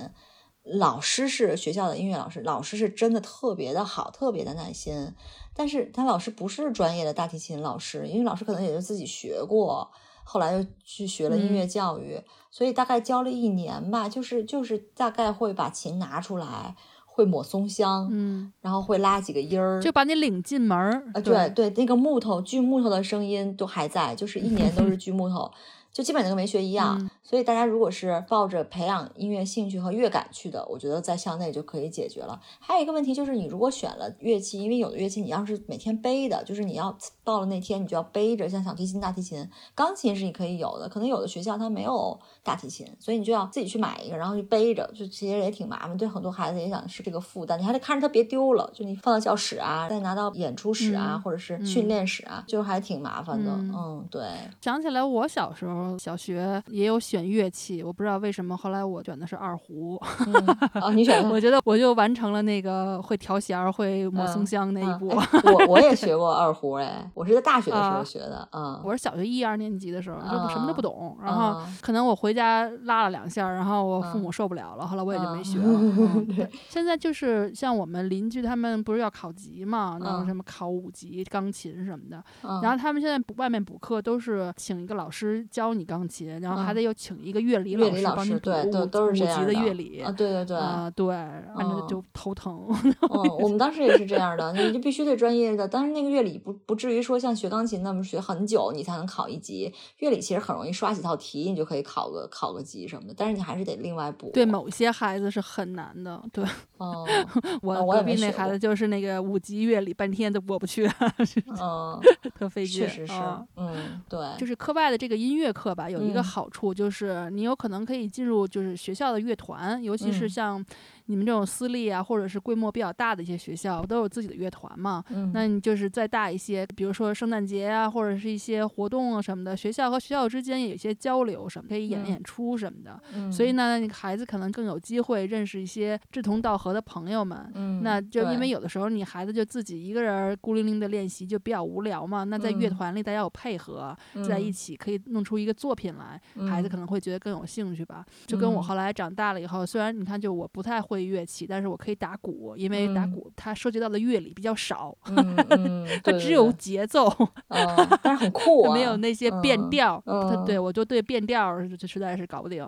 Speaker 2: 老师是学校的音乐老师，老师是真的特别的好，特别的耐心。但是他老师不是专业的大提琴老师，因为老师可能也就自己学过，后来又去学了音乐教育，所以大概教了一年吧，就是就是大概会把琴拿出来，会抹松香，
Speaker 1: 嗯，
Speaker 2: 然后会拉几个音儿，
Speaker 1: 就把你领进门儿。
Speaker 2: 啊，对对，那个木头锯木头的声音都还在，就是一年都是锯木头，就基本跟没学一样。
Speaker 1: 嗯
Speaker 2: 所以大家如果是抱着培养音乐兴趣和乐感去的，我觉得在校内就可以解决了。还有一个问题就是，你如果选了乐器，因为有的乐器你要是每天背的，就是你要到了那天你就要背着，像小提琴、大提琴、钢琴是你可以有的，可能有的学校它没有大提琴，所以你就要自己去买一个，然后去背着，就其实也挺麻烦，对很多孩子也想是这个负担，你还得看着它别丢了，就你放到教室啊，再拿到演出室啊，
Speaker 1: 嗯
Speaker 2: 或者是
Speaker 1: 嗯
Speaker 2: 训练室啊，就还挺麻烦的。
Speaker 1: 嗯
Speaker 2: 嗯，对，
Speaker 1: 想起来，我小时候小学也有选乐器，我不知道为什么后来我选的是二胡。
Speaker 2: 嗯，哦，你选的 (laughs)
Speaker 1: 我觉得我就完成了那个会调弦儿、会抹松
Speaker 2: 嗯
Speaker 1: 香那一步。(laughs)
Speaker 2: 我我也学过二胡，哎，我是在大学的时候
Speaker 1: 啊
Speaker 2: 学的，嗯，
Speaker 1: 我是小学一二年级的时候，就什么都不懂，然后
Speaker 2: 啊
Speaker 1: 可能我回家拉了两下，然后我父
Speaker 2: 嗯
Speaker 1: 母受不了了，后来我也就没
Speaker 2: 嗯
Speaker 1: 学了。嗯 (laughs) 对，现在就是像我们邻居他们不是要考级嘛，那什么考五级钢琴什么的，
Speaker 2: 嗯
Speaker 1: 然后他们现在补外面补课都是请一个老师教你钢琴，然后还
Speaker 2: 嗯
Speaker 1: 得又请一个乐理
Speaker 2: 老师
Speaker 1: 帮你补
Speaker 2: 对都是这
Speaker 1: 五级的
Speaker 2: 样的
Speaker 1: 乐理
Speaker 2: 啊，对对对，
Speaker 1: 啊，对，(laughs) 反正
Speaker 2: 嗯
Speaker 1: 就头疼。
Speaker 2: 嗯，我们当时也是这样的，你就必须得专业的，但是那个乐理不不至于说像学钢琴那么学很久你才能考一级，乐理其实很容易刷几套题你就可以考个考个级什么的，但是你还是得另外补。
Speaker 1: 对某些孩子是很难的，对
Speaker 2: 哦 (laughs)
Speaker 1: 我
Speaker 2: 啊我也
Speaker 1: 隔壁那孩子就是那个五级乐理，半天都过不去，(laughs)
Speaker 2: 嗯，
Speaker 1: 特费劲。
Speaker 2: 确实是
Speaker 1: 啊，
Speaker 2: 嗯，对，
Speaker 1: 就是课外的这个音乐课吧，有一个
Speaker 2: 嗯。
Speaker 1: 好处就是你有可能可以进入就是学校的乐团，尤其是
Speaker 2: 嗯。
Speaker 1: 像你们这种私立啊，或者是规模比较大的一些学校，都有自己的乐团嘛。
Speaker 2: 嗯，
Speaker 1: 那你就是再大一些，比如说圣诞节啊，或者是一些活动啊什么的，学校和学校之间也有一些交流什么，可以演
Speaker 2: 嗯。
Speaker 1: 演出什么的。
Speaker 2: 嗯。
Speaker 1: 所以。呢，那孩子可能更有机会认识一些志同道合的朋友们。
Speaker 2: 嗯，
Speaker 1: 那就因为有的时候你孩子就自己一个人孤零零的练习就比较无聊嘛，那在乐
Speaker 2: 嗯。
Speaker 1: 团里大家有配合，在一
Speaker 2: 嗯
Speaker 1: 起可以弄出一个作品来，孩子
Speaker 2: 嗯
Speaker 1: 可能会觉得更有兴趣吧。就跟我
Speaker 2: 嗯
Speaker 1: 后来长大了以后，虽然你看就我不太会乐器，但是我可以打鼓，因为打
Speaker 2: 嗯
Speaker 1: 鼓它涉及到的乐理比较少，(laughs) 它只有节奏，
Speaker 2: 嗯，但是很酷啊，
Speaker 1: 没有那些变
Speaker 2: 嗯
Speaker 1: 调。它
Speaker 2: 嗯
Speaker 1: 对我就对变调就实在是搞不定。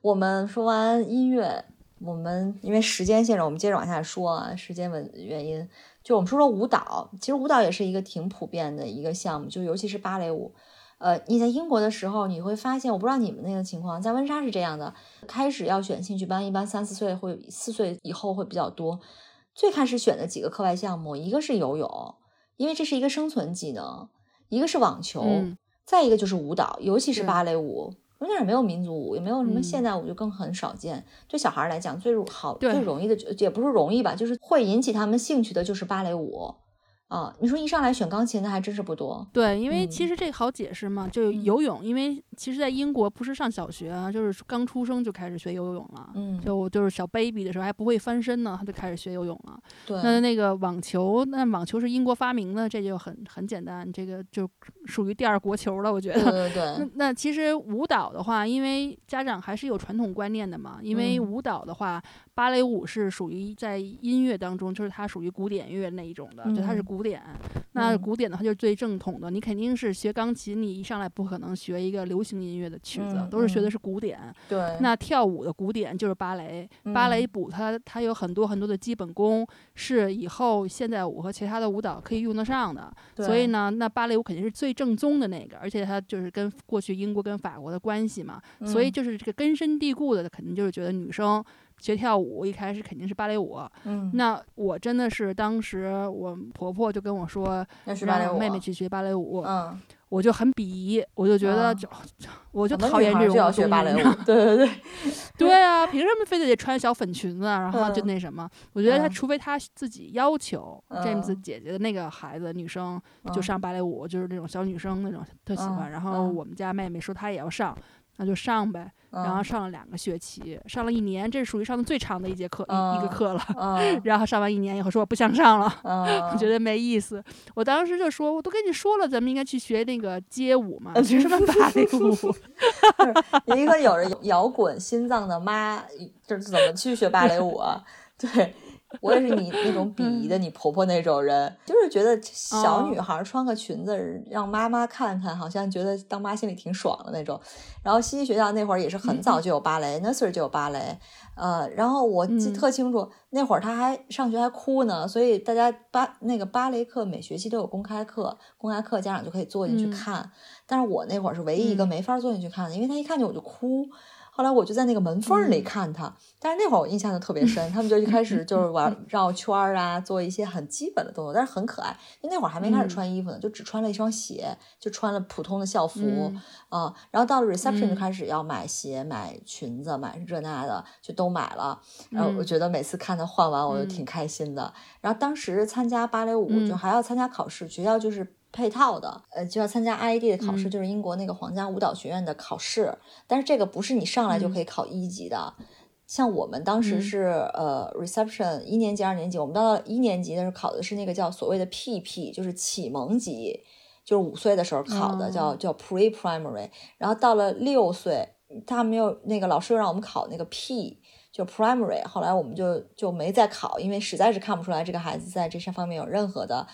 Speaker 2: 我们说完音乐，我们因为时间限制，我们接着往下说啊。时间问原因，就我们说说舞蹈。其实舞蹈也是一个挺普遍的一个项目，就尤其是芭蕾舞。呃，你在英国的时候，你会发现，我不知道你们那个情况，在温莎是这样的：开始要选兴趣班，一般三四岁会四岁以后会比较多。最开始选的几个课外项目，一个是游泳，因为这是一个生存技能；一个是网球，
Speaker 1: 嗯
Speaker 2: 再一个就是舞蹈，尤其是芭蕾舞。温莎也没有民族舞，也没有什么
Speaker 1: 嗯
Speaker 2: 现代舞，就更很少见。对小孩儿来讲，最好最容易的，也不是容易吧，就是会引起他们兴趣的，就是芭蕾舞。啊，你说一上来选钢琴的还真是不多。
Speaker 1: 对，因为其
Speaker 2: 嗯
Speaker 1: 实这好解释嘛，就
Speaker 2: 嗯
Speaker 1: 游泳，因为其实在英国不是上小学啊，就是刚出生就开始学游泳了。
Speaker 2: 嗯，
Speaker 1: 就我就是小 baby 的时候还不会翻身呢，他就开始学游泳了。
Speaker 2: 对，
Speaker 1: 那那个网球，那网球是英国发明的，这就很很简单，这个就属于第二国球了，我觉得。
Speaker 2: 对对
Speaker 1: 那那其实舞蹈的话，因为家长还是有传统观念的嘛，因为
Speaker 2: 嗯
Speaker 1: 舞蹈的话，芭蕾舞是属于在音乐当中，就是它属于古典乐那一种的，就它是
Speaker 2: 嗯。
Speaker 1: 古典。那
Speaker 2: 嗯。
Speaker 1: 古典的话就是最正统的，你肯定是学钢琴，你一上来不可能学一个流行音乐的曲子，
Speaker 2: 嗯
Speaker 1: 都是学的
Speaker 2: 嗯。
Speaker 1: 是古典。
Speaker 2: 对，
Speaker 1: 那跳舞的古典就是芭蕾，芭蕾
Speaker 2: 嗯。
Speaker 1: 舞它它有很多很多的基本功，是以后现代舞和其他的舞蹈可以用得上的。所以，呢，那芭蕾舞肯定是最正宗的那个，而且它就是跟过去英国跟法国的关系嘛，所以
Speaker 2: 嗯。
Speaker 1: 就是这个根深蒂固的，肯定就是觉得女生学跳舞一开始肯定是芭蕾舞。
Speaker 2: 嗯，
Speaker 1: 那我真的是当时我婆婆就跟我说，
Speaker 2: 要学芭蕾舞，
Speaker 1: 让妹妹去学芭蕾舞，
Speaker 2: 嗯，
Speaker 1: 我就很鄙夷，我就觉得
Speaker 2: 嗯
Speaker 1: 就、(tsk) 我就讨厌这种
Speaker 2: 学芭蕾舞 (laughs) 对对对，(laughs)
Speaker 1: 对啊，凭什么非得得穿小粉裙子啊？然后就
Speaker 2: 嗯
Speaker 1: 那什么？我觉得他
Speaker 2: 嗯
Speaker 1: 除非她自己要求，James
Speaker 2: 嗯
Speaker 1: 姐姐的那个孩子女生就
Speaker 2: 嗯
Speaker 1: 上芭蕾舞，就是那种小女生那种特喜欢。
Speaker 2: 嗯
Speaker 1: 然后
Speaker 2: 嗯
Speaker 1: 我们家妹妹说她也要上，那就上呗。然后
Speaker 2: 嗯
Speaker 1: 上了两个学期，上了一年，这是属于上的最长的一节课，一一个
Speaker 2: 嗯
Speaker 1: 课了。
Speaker 2: 嗯 (laughs)
Speaker 1: 然后上完一年以后说我不想上了，(laughs) 觉得没意思。我当时就说，我都跟你说了，咱们应该去学那个街舞嘛，
Speaker 2: 嗯
Speaker 1: 学什么芭蕾舞？(laughs)
Speaker 2: 一个有着摇滚心脏的妈，这怎么去学芭蕾舞啊？对。我也是你那种鄙夷的你婆婆那种人，就是觉得小女孩穿个裙子让妈妈看看，好像觉得当妈心里挺爽的那种。然后西西学校那会儿也是很早就有芭蕾、e r y 就有芭蕾，呃，然后我记
Speaker 1: 嗯。
Speaker 2: 特清楚，那会儿她还上学还哭呢，所以大家芭那个芭蕾课每学期都有公开课，公开课家长就可以坐进去
Speaker 1: 嗯。
Speaker 2: 看。但是我那会儿是唯一一个
Speaker 1: 嗯。
Speaker 2: 没法坐进去看的，因为她一看见我就哭。后来我就在那个门缝里
Speaker 1: 嗯。
Speaker 2: 看她，但是那会儿我印象就特别深，他们就一开始就是玩绕圈儿啊，做一些很基本的动作，但是很可爱。因为那会儿还没开始
Speaker 1: 嗯
Speaker 2: 穿衣服呢，就只穿了一双鞋，就穿了普通的校服
Speaker 1: 嗯
Speaker 2: 啊、然后到了 reception 就
Speaker 1: 嗯
Speaker 2: 开始要买鞋、买裙子、买这那的，就都买了。然后我
Speaker 1: 嗯
Speaker 2: 觉得每次看他换完，我就
Speaker 1: 嗯
Speaker 2: 挺开心的。然后当时参加芭蕾舞就
Speaker 1: 嗯
Speaker 2: 还要参加考试，学校就是。配套的，呃，就要参加 IED 的考试，
Speaker 1: 嗯
Speaker 2: 就是英国那个皇家舞蹈学院的考试。但是这个不是你上来就
Speaker 1: 嗯
Speaker 2: 可以考一级的，像我们当时
Speaker 1: 嗯
Speaker 2: 是、呃 reception 一年级、二年级，我们到了一年级的时候考的是那个叫所谓的 PP，就是启蒙级，就是五岁的时候考的，
Speaker 1: 哦
Speaker 2: 叫叫 pre primary。然后到了六岁，他没有那个老师又让我们考那个 P。就 primary，后来我们就就没再考，因为实在是看不出来这个孩子在这些方面有任何的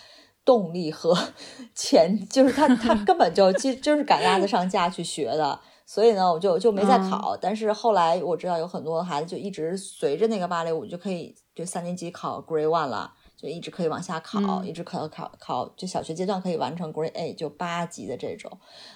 Speaker 2: 动力和 (laughs) 前，就是他他 (laughs) 根本就就就是赶鸭子上架去学的，所以呢，我就就没再考。但是后来我知道有很多孩子就一直随着那个芭蕾舞就可以，就三年级考 Grade One 了，就一直可以往下考，一直考考考，就小学阶段可以完成 Grade A，就八级的这种。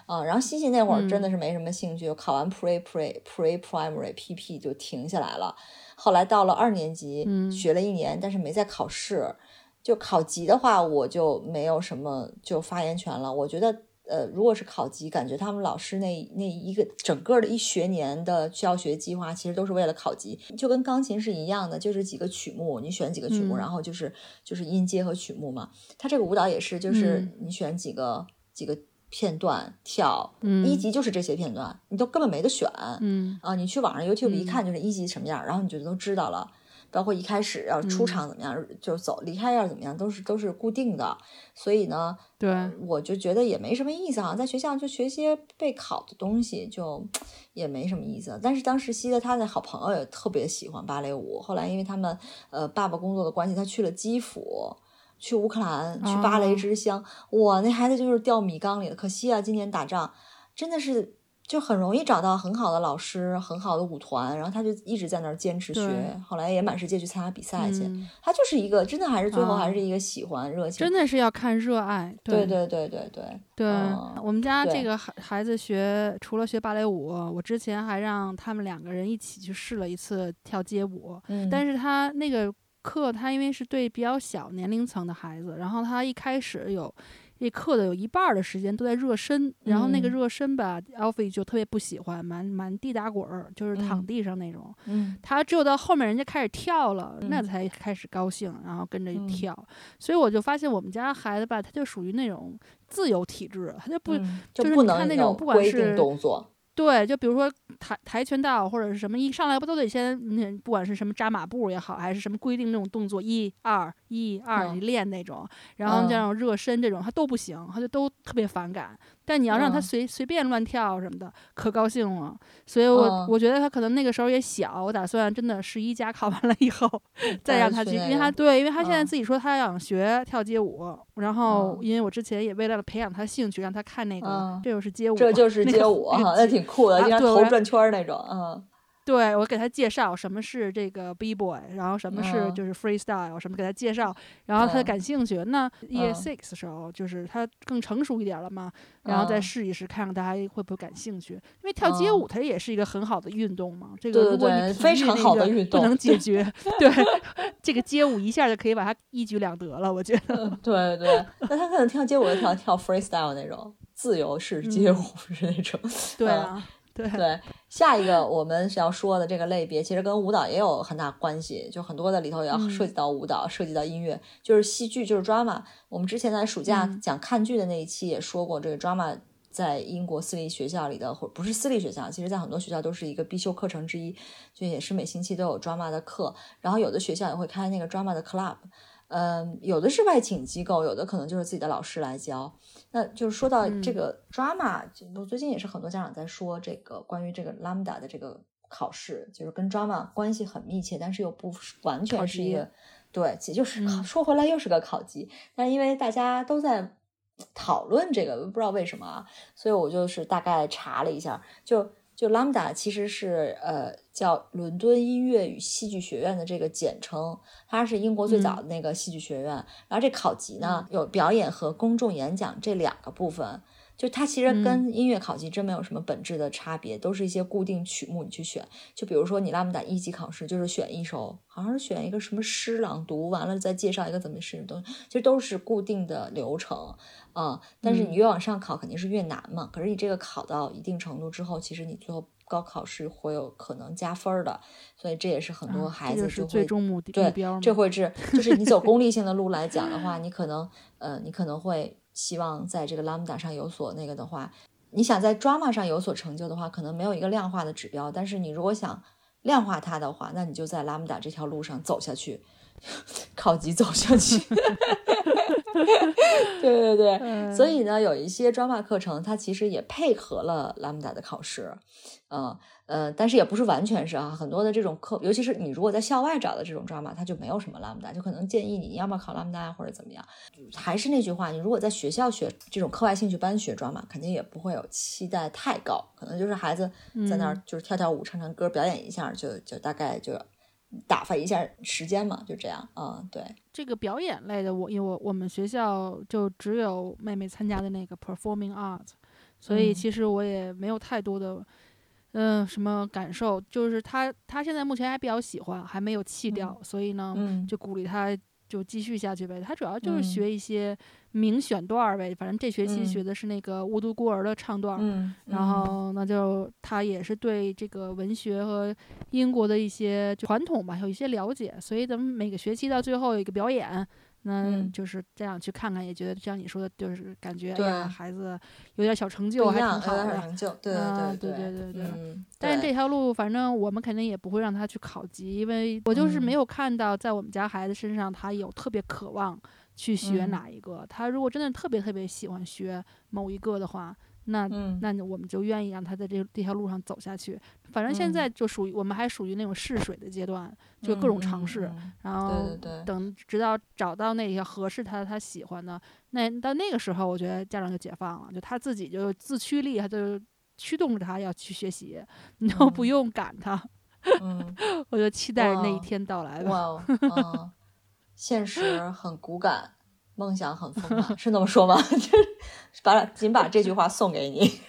Speaker 2: 啊，然后西西那会儿真的是没什么兴趣，考完 Pre Pre Pre Primary PP 就停下来了。后来到了二年级，学了一年，但是没再考试。就考级的话，我就没有什么就发言权了。我觉得，呃，如果是考级，感觉他们老师那那一个整个的一学年的教学计划，其实都是为了考级，就跟钢琴是一样的，就是几个曲目，你选几个曲目，然后就是就是音阶和曲目嘛。他这个舞蹈也是，就是你选几个几个片段跳，一级就是这些片段，你都根本没得选。嗯啊，你去网上 YouTube 一看就是一级什么样，然后你就都知道了。包括一开始要出场怎么样，就走离开要怎么样，都是都是固定的。所以呢，
Speaker 1: 对，
Speaker 2: 我就觉得也没什么意思啊，在学校就学些备考的东西，就也没什么意思。但是当时西的他的好朋友也特别喜欢芭蕾舞，后来因为他们呃爸爸工作的关系，他去了基辅，去乌克兰，去芭蕾之乡。哇，那孩子就是掉米缸里了。可惜啊，今年打仗真的是。就很容易找到很好的老师，很好的舞团，然后他就一直在那儿坚持学，后来也满世界去参加比赛去。他就是一个真的还是最后还是一个喜欢热情，
Speaker 1: 真的是要看热爱。
Speaker 2: 对对对对对
Speaker 1: 对。我们家这个孩孩子学除了学芭蕾舞，我之前还让他们两个人一起去试了一次跳街舞，但是他那个课他因为是对比较小年龄层的孩子，然后他一开始有。这课的有一半的时间都在热身，然后那个热身吧，Alfie 就特别不喜欢，满满地打滚儿，就是躺地上那种。嗯，他只有到后面人家开始跳了，那才开始高兴，然后跟着跳。所以我就发现我们家孩子吧，他就属于那种自由体质，他就不就是你看那种不管是
Speaker 2: 动作。
Speaker 1: 对，就比如说跆跆拳道或者是什么，一上来不都得先那不管是什么扎马步也好，还是什么规定那种动作，一二一二你练那种，然后这种热身这种，他都不行，他就都特别反感。但你要让他随随便乱跳什么的，可高兴了。所以我我觉得他可能那个时候也小，我打算真的十一加考完了以后再让他去，因为他对，因为他现在自己说他想学跳街舞，然后因为我之前也为了培养他兴趣，让他看那个，这就是街舞，
Speaker 2: 这就是街舞
Speaker 1: 哈，
Speaker 2: 那挺酷的，经常头转圈那种，嗯。
Speaker 1: 对我给他介绍什么是这个 B boy，然后什么是就是 freestyle，什么给他介绍，然后他感兴趣。那 year six 的时候，就是他更成熟一点了嘛，然后再试一试，看看大家会不会感兴趣。因为跳街舞它也是一个很好的运动嘛，这个如果你
Speaker 2: 非常好的运
Speaker 1: 动不能解决，(laughs) 对 (laughs) 这个街舞一下就可以把它一举两得了，我觉得。
Speaker 2: 对对，那他可能跳街舞跳跳 freestyle 那种自由式街舞 (laughs) 是那种，
Speaker 1: 对啊。对，
Speaker 2: 下一个我们是要说的这个类别，其实跟舞蹈也有很大关系，就很多的里头也要涉及到舞蹈，涉及到音乐，就是戏剧，就是 drama。我们之前在暑假讲看剧的那一期也说过，这个 drama 在英国私立学校里的，或不是私立学校，其实在很多学校都是一个必修课程之一，就也是每星期都有 drama 的课，然后有的学校也会开那个 drama 的 club。嗯，有的是外请机构，有的可能就是自己的老师来教。那就是说到这个 drama，我最近也是很多家长在说这个关于这个 lambda 的这个考试，就是跟 drama 关系很密切，但是又不完全是一个对，其实就是说回来又是个考级。但因为大家都在讨论这个，不知道为什么啊，所以我就是大概查了一下，就。就 Lambda 其实是呃叫伦敦音乐与戏剧学院的这个简称，它是英国最早的那个戏剧学院。然后这考级呢有表演和公众演讲这两个部分。就它其实跟音乐考级真没有什么本质的差别，都是一些固定曲目你去选。就比如说你拉姆达一级考试就是选一首，好像是选一个什么诗朗读，完了再介绍一个怎么诗东西，其实都是固定的流程啊。但是你越往上考肯定是越难嘛。可是你这个考到一定程度之后，其实你最后高考是会有可能加分的。所以这也是很多孩子就会
Speaker 1: 最终目标。
Speaker 2: 这会是就是你走 (laughs) 功利性的路来讲的话，你可能呃你可能会。希望在这个 lambda 上有所那个的话，你想在 drama 上有所成就的话，可能没有一个量化的指标。但是你如果想量化它的话，那你就在 lambda 这条路上走下去，(laughs) 考级走下去。(laughs) (laughs) 对对对，
Speaker 1: 嗯。
Speaker 2: 所以呢，有一些 drama 课程，它其实也配合了 Lambda 的考试，嗯呃，但是也不是完全是啊，很多的这种课，尤其是你如果在校外找的这种 drama，它就没有什么 Lambda，就可能建议你要么考 Lambda 或者怎么样。还是那句话，你如果在学校学这种课外兴趣班学 drama，肯定也不会有期待太高，可能就是孩子在那儿就是跳跳舞、唱唱歌、表演一下，就就大概就打发一下时间嘛，就这样，嗯，对。
Speaker 1: 这个表演类的，我因为我我们学校就只有妹妹参加的那个 performing art，所以
Speaker 2: 嗯
Speaker 1: 其实我也没有太多的，嗯、什么感受。就是她她现在目前还比较喜欢，还没有弃掉，所以呢，
Speaker 2: 嗯
Speaker 1: 就鼓励她就继续下去呗。她主要就是
Speaker 2: 嗯
Speaker 1: 学一些名选段儿呗，反正这学期
Speaker 2: 嗯。
Speaker 1: 学的是那个无独孤儿的唱段然后那就他也是对这个文学和英国的一些传统吧有一些了解，所以咱们每个学期到最后有一个表演，那
Speaker 2: 嗯。
Speaker 1: 就是这样去看看，也觉得像你说的，就是感觉哎呀孩子有点小成就，还挺好的。
Speaker 2: 成就，对。
Speaker 1: 啊
Speaker 2: 对
Speaker 1: 对对对对
Speaker 2: 嗯，
Speaker 1: 但是这条路，反正我们肯定也不会让他去考级，因为我就是没
Speaker 2: 嗯。
Speaker 1: 有看到在我们家孩子身上他有特别渴望去学
Speaker 2: 嗯
Speaker 1: 哪一个。他如果真的特别特别喜欢学某一个的话，那
Speaker 2: 嗯
Speaker 1: 那我们就愿意让他在这这条路上走下去。反正现
Speaker 2: 嗯
Speaker 1: 在就属于我们还属于那种试水的阶段，就各种尝试，
Speaker 2: 嗯
Speaker 1: 然后等直到找到那些合适他他喜欢的，那到那个时候，我觉得家长就解放了，就他自己就自驱力，他就驱动着他要去学习，你都不
Speaker 2: 嗯
Speaker 1: 用赶他。
Speaker 2: 嗯，(laughs)
Speaker 1: 我就期待着那一天到来吧。
Speaker 2: 哇哦，(laughs) 嗯，现实 (laughs) 很骨感，梦想很丰满，是那么说吗？(laughs) 就是把仅把这句话送给你，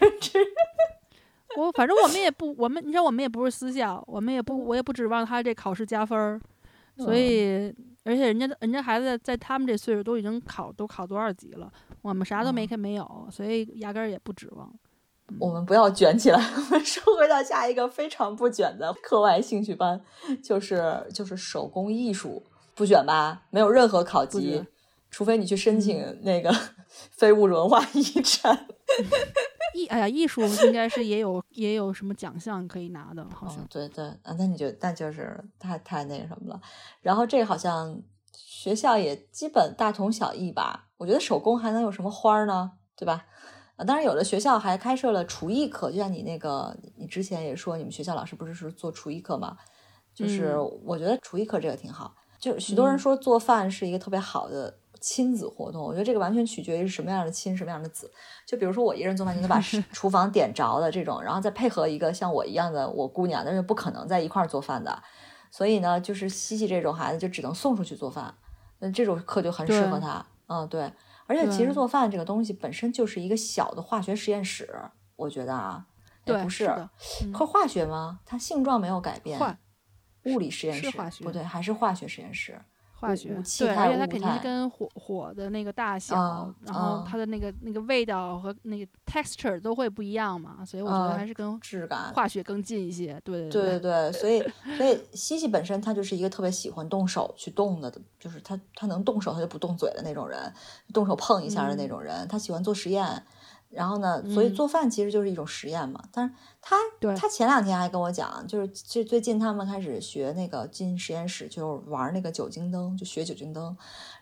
Speaker 1: 我反正我们也不，我们你知道我们也不是私校，我们也不，我也不指望他这考试加分儿，所以而且人家人家孩子在他们这岁数都已经考都考多少级了，我们啥都没
Speaker 2: 嗯。
Speaker 1: 看没有，所以压根儿也不指望。
Speaker 2: 我们不要卷起来，(laughs) 我们说回到下一个非常不卷的课外兴趣班，就是就是手工艺术，不卷吧？没有任何考级，除非你去申请那个 (laughs) 非物质文化遗产。(laughs)
Speaker 1: 艺哎呀，艺术应该是也有也有什么奖项可以拿的，好像
Speaker 2: 嗯，对对啊，那你就那就是太太那什么了。然后这个好像学校也基本大同小异吧。我觉得手工还能有什么花儿呢？对吧？啊，当然有的学校还开设了厨艺课，就像你那个，你之前也说你们学校老师不是是做厨艺课吗？就是
Speaker 1: 嗯
Speaker 2: 我觉得厨艺课这个挺好。就许多人
Speaker 1: 嗯
Speaker 2: 说做饭是一个特别好的亲子活动，我觉得这个完全取决于是什么样的亲，什么样的子。就比如说我一个人做饭就能把厨 (laughs) 厨房点着的这种，然后再配合一个像我一样的我姑娘，那是不可能在一块儿做饭的。所以呢，就是西西这种孩子就只能送出去做饭，那这种课就很适合他。嗯，对。而且其实做饭这个东西本身就是一个小的化学实验室，我觉得啊，也
Speaker 1: 对
Speaker 2: 不
Speaker 1: 是
Speaker 2: 可化学吗？它性状没有改变。
Speaker 1: 化
Speaker 2: 物理实验室
Speaker 1: 是化学
Speaker 2: 不对，还是化学实验室。
Speaker 1: 化学对，而且它肯定是跟火火的那个大小，
Speaker 2: 啊
Speaker 1: 然后
Speaker 2: 啊
Speaker 1: 它的那个那个味道和那个 texture 都会不一样嘛，所以我觉得
Speaker 2: 啊
Speaker 1: 还是跟
Speaker 2: 质感
Speaker 1: 化学更近一些。对对
Speaker 2: 对对对，所以所以西西本身他就是一个特别喜欢动手去动的，就是他他能动手他就不动嘴的那种人，动手碰一下的那种人，他喜欢做实验。然后呢，所以
Speaker 1: 嗯
Speaker 2: 做饭其实就是一种实验嘛。但是他他前两天还跟我讲，就是最最近他们开始学那个进实验室，就是玩那个酒精灯，就学酒精灯。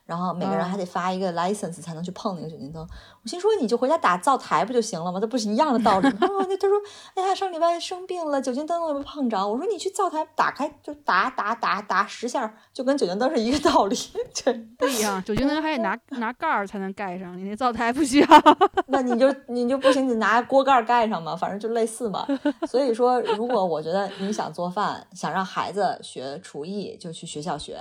Speaker 2: 然后每个人
Speaker 1: 啊
Speaker 2: 还得发一个 license 才能去碰那个酒精灯。我心说你就回家打灶台不就行了吗？这不是一样的道理吗？哦 (laughs) 那他说，哎呀，上礼拜生病了，酒精灯我没碰着。我说你去灶台打开就打打打打十下，就跟酒精灯是一个道理。(laughs) 对，
Speaker 1: 不一样，酒精灯还得拿 (laughs) 拿盖儿才能盖上，你那灶台不需要。
Speaker 2: 那你就你就不行，你拿锅盖盖上嘛，反正就类似嘛。所以说，如果我觉得你想做饭，想让孩子学厨艺，就去学校学。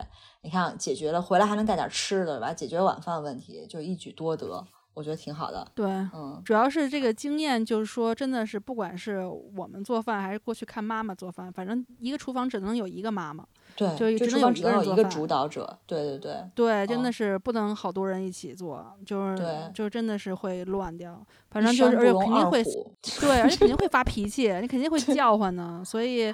Speaker 2: 你看，解决了回来还能带点吃的，对吧？解决晚饭问题，就一举多得，我觉得挺好的。
Speaker 1: 对，
Speaker 2: 嗯，
Speaker 1: 主要是这个经验，就是说，真的是不管是我们做饭，还是过去看妈妈做饭，反正一个厨房只能有一个妈妈。
Speaker 2: 对，
Speaker 1: 就只能有一个
Speaker 2: 能有一个主导者。对对对，
Speaker 1: 对，真的
Speaker 2: 哦
Speaker 1: 是不能好多人一起做，就是
Speaker 2: 对
Speaker 1: 就真的是会乱掉。反正就是，而且肯定会对，而且肯定会发脾气，你肯定会 (laughs) 叫唤呢。所以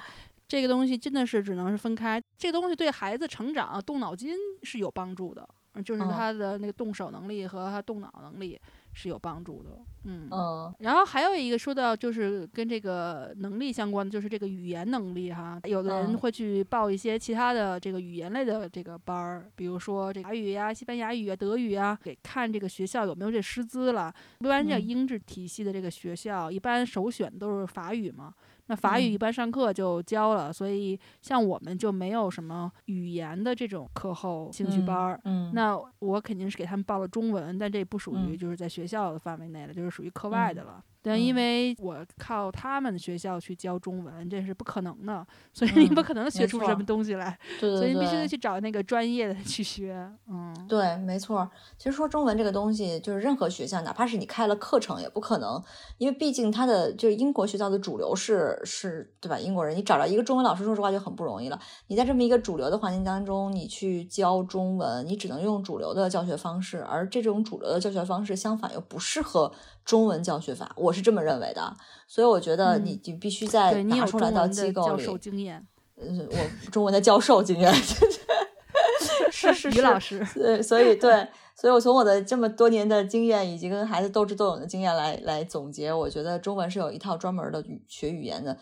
Speaker 1: 这个东西真的是只能是分开。这个东西对孩子成长、动脑筋是有帮助的，嗯就是
Speaker 2: 嗯
Speaker 1: 他的那个动手能力和他动脑能力是有帮助的。嗯
Speaker 2: 嗯
Speaker 1: 然后还有一个说到就是跟这个能力相关的，就是这个语言能力哈。有的人
Speaker 2: 嗯
Speaker 1: 会去报一些其他的这个语言类的这个班儿，比如说这个法语呀、西班牙语啊、德语啊，给看这个学校有没有这师资了。一般这
Speaker 2: 嗯
Speaker 1: 英制体系的这个学校，一般首选都是法语嘛。那法语
Speaker 2: 嗯
Speaker 1: 一般上课就教了，所以像我们就没有什么语言的这种课后兴趣班儿。
Speaker 2: 嗯，
Speaker 1: 那我肯定是给他们报了中文，但这不属于
Speaker 2: 嗯
Speaker 1: 就是在学校的范围内了，就是属于课外的
Speaker 2: 嗯
Speaker 1: 了。但因
Speaker 2: 嗯
Speaker 1: 为我靠他们学校去教中文，这是不可能的，所以你不
Speaker 2: 嗯
Speaker 1: 可能学出什么东西来，
Speaker 2: 对对
Speaker 1: 所以你必须得去找那个专业的去学。嗯，
Speaker 2: 对，没错。其实说中文这个东西，就是任何学校，哪怕是你开了课程，也不可能，因为毕竟它的就是英国学校的主流是是，对吧？英国人，你找到一个中文老师，说实话就很不容易了。你在这么一个主流的环境当中，你去教中文，你只能用主流的教学方式，而这种主流的教学方式，相反又不适合中文教学法，我是这么认为的。所以我觉得你
Speaker 1: 嗯
Speaker 2: 你必须在拿出来到机构里，
Speaker 1: 授经验，(laughs)
Speaker 2: 嗯，我中文的教授经验，(laughs) 是是
Speaker 1: 于，老师，
Speaker 2: 对，所以 (laughs) 对，所以我从我的这么多年的经验，以及跟孩子斗智斗勇的经验来来总结，我觉得中文是有一套专门的语学语言的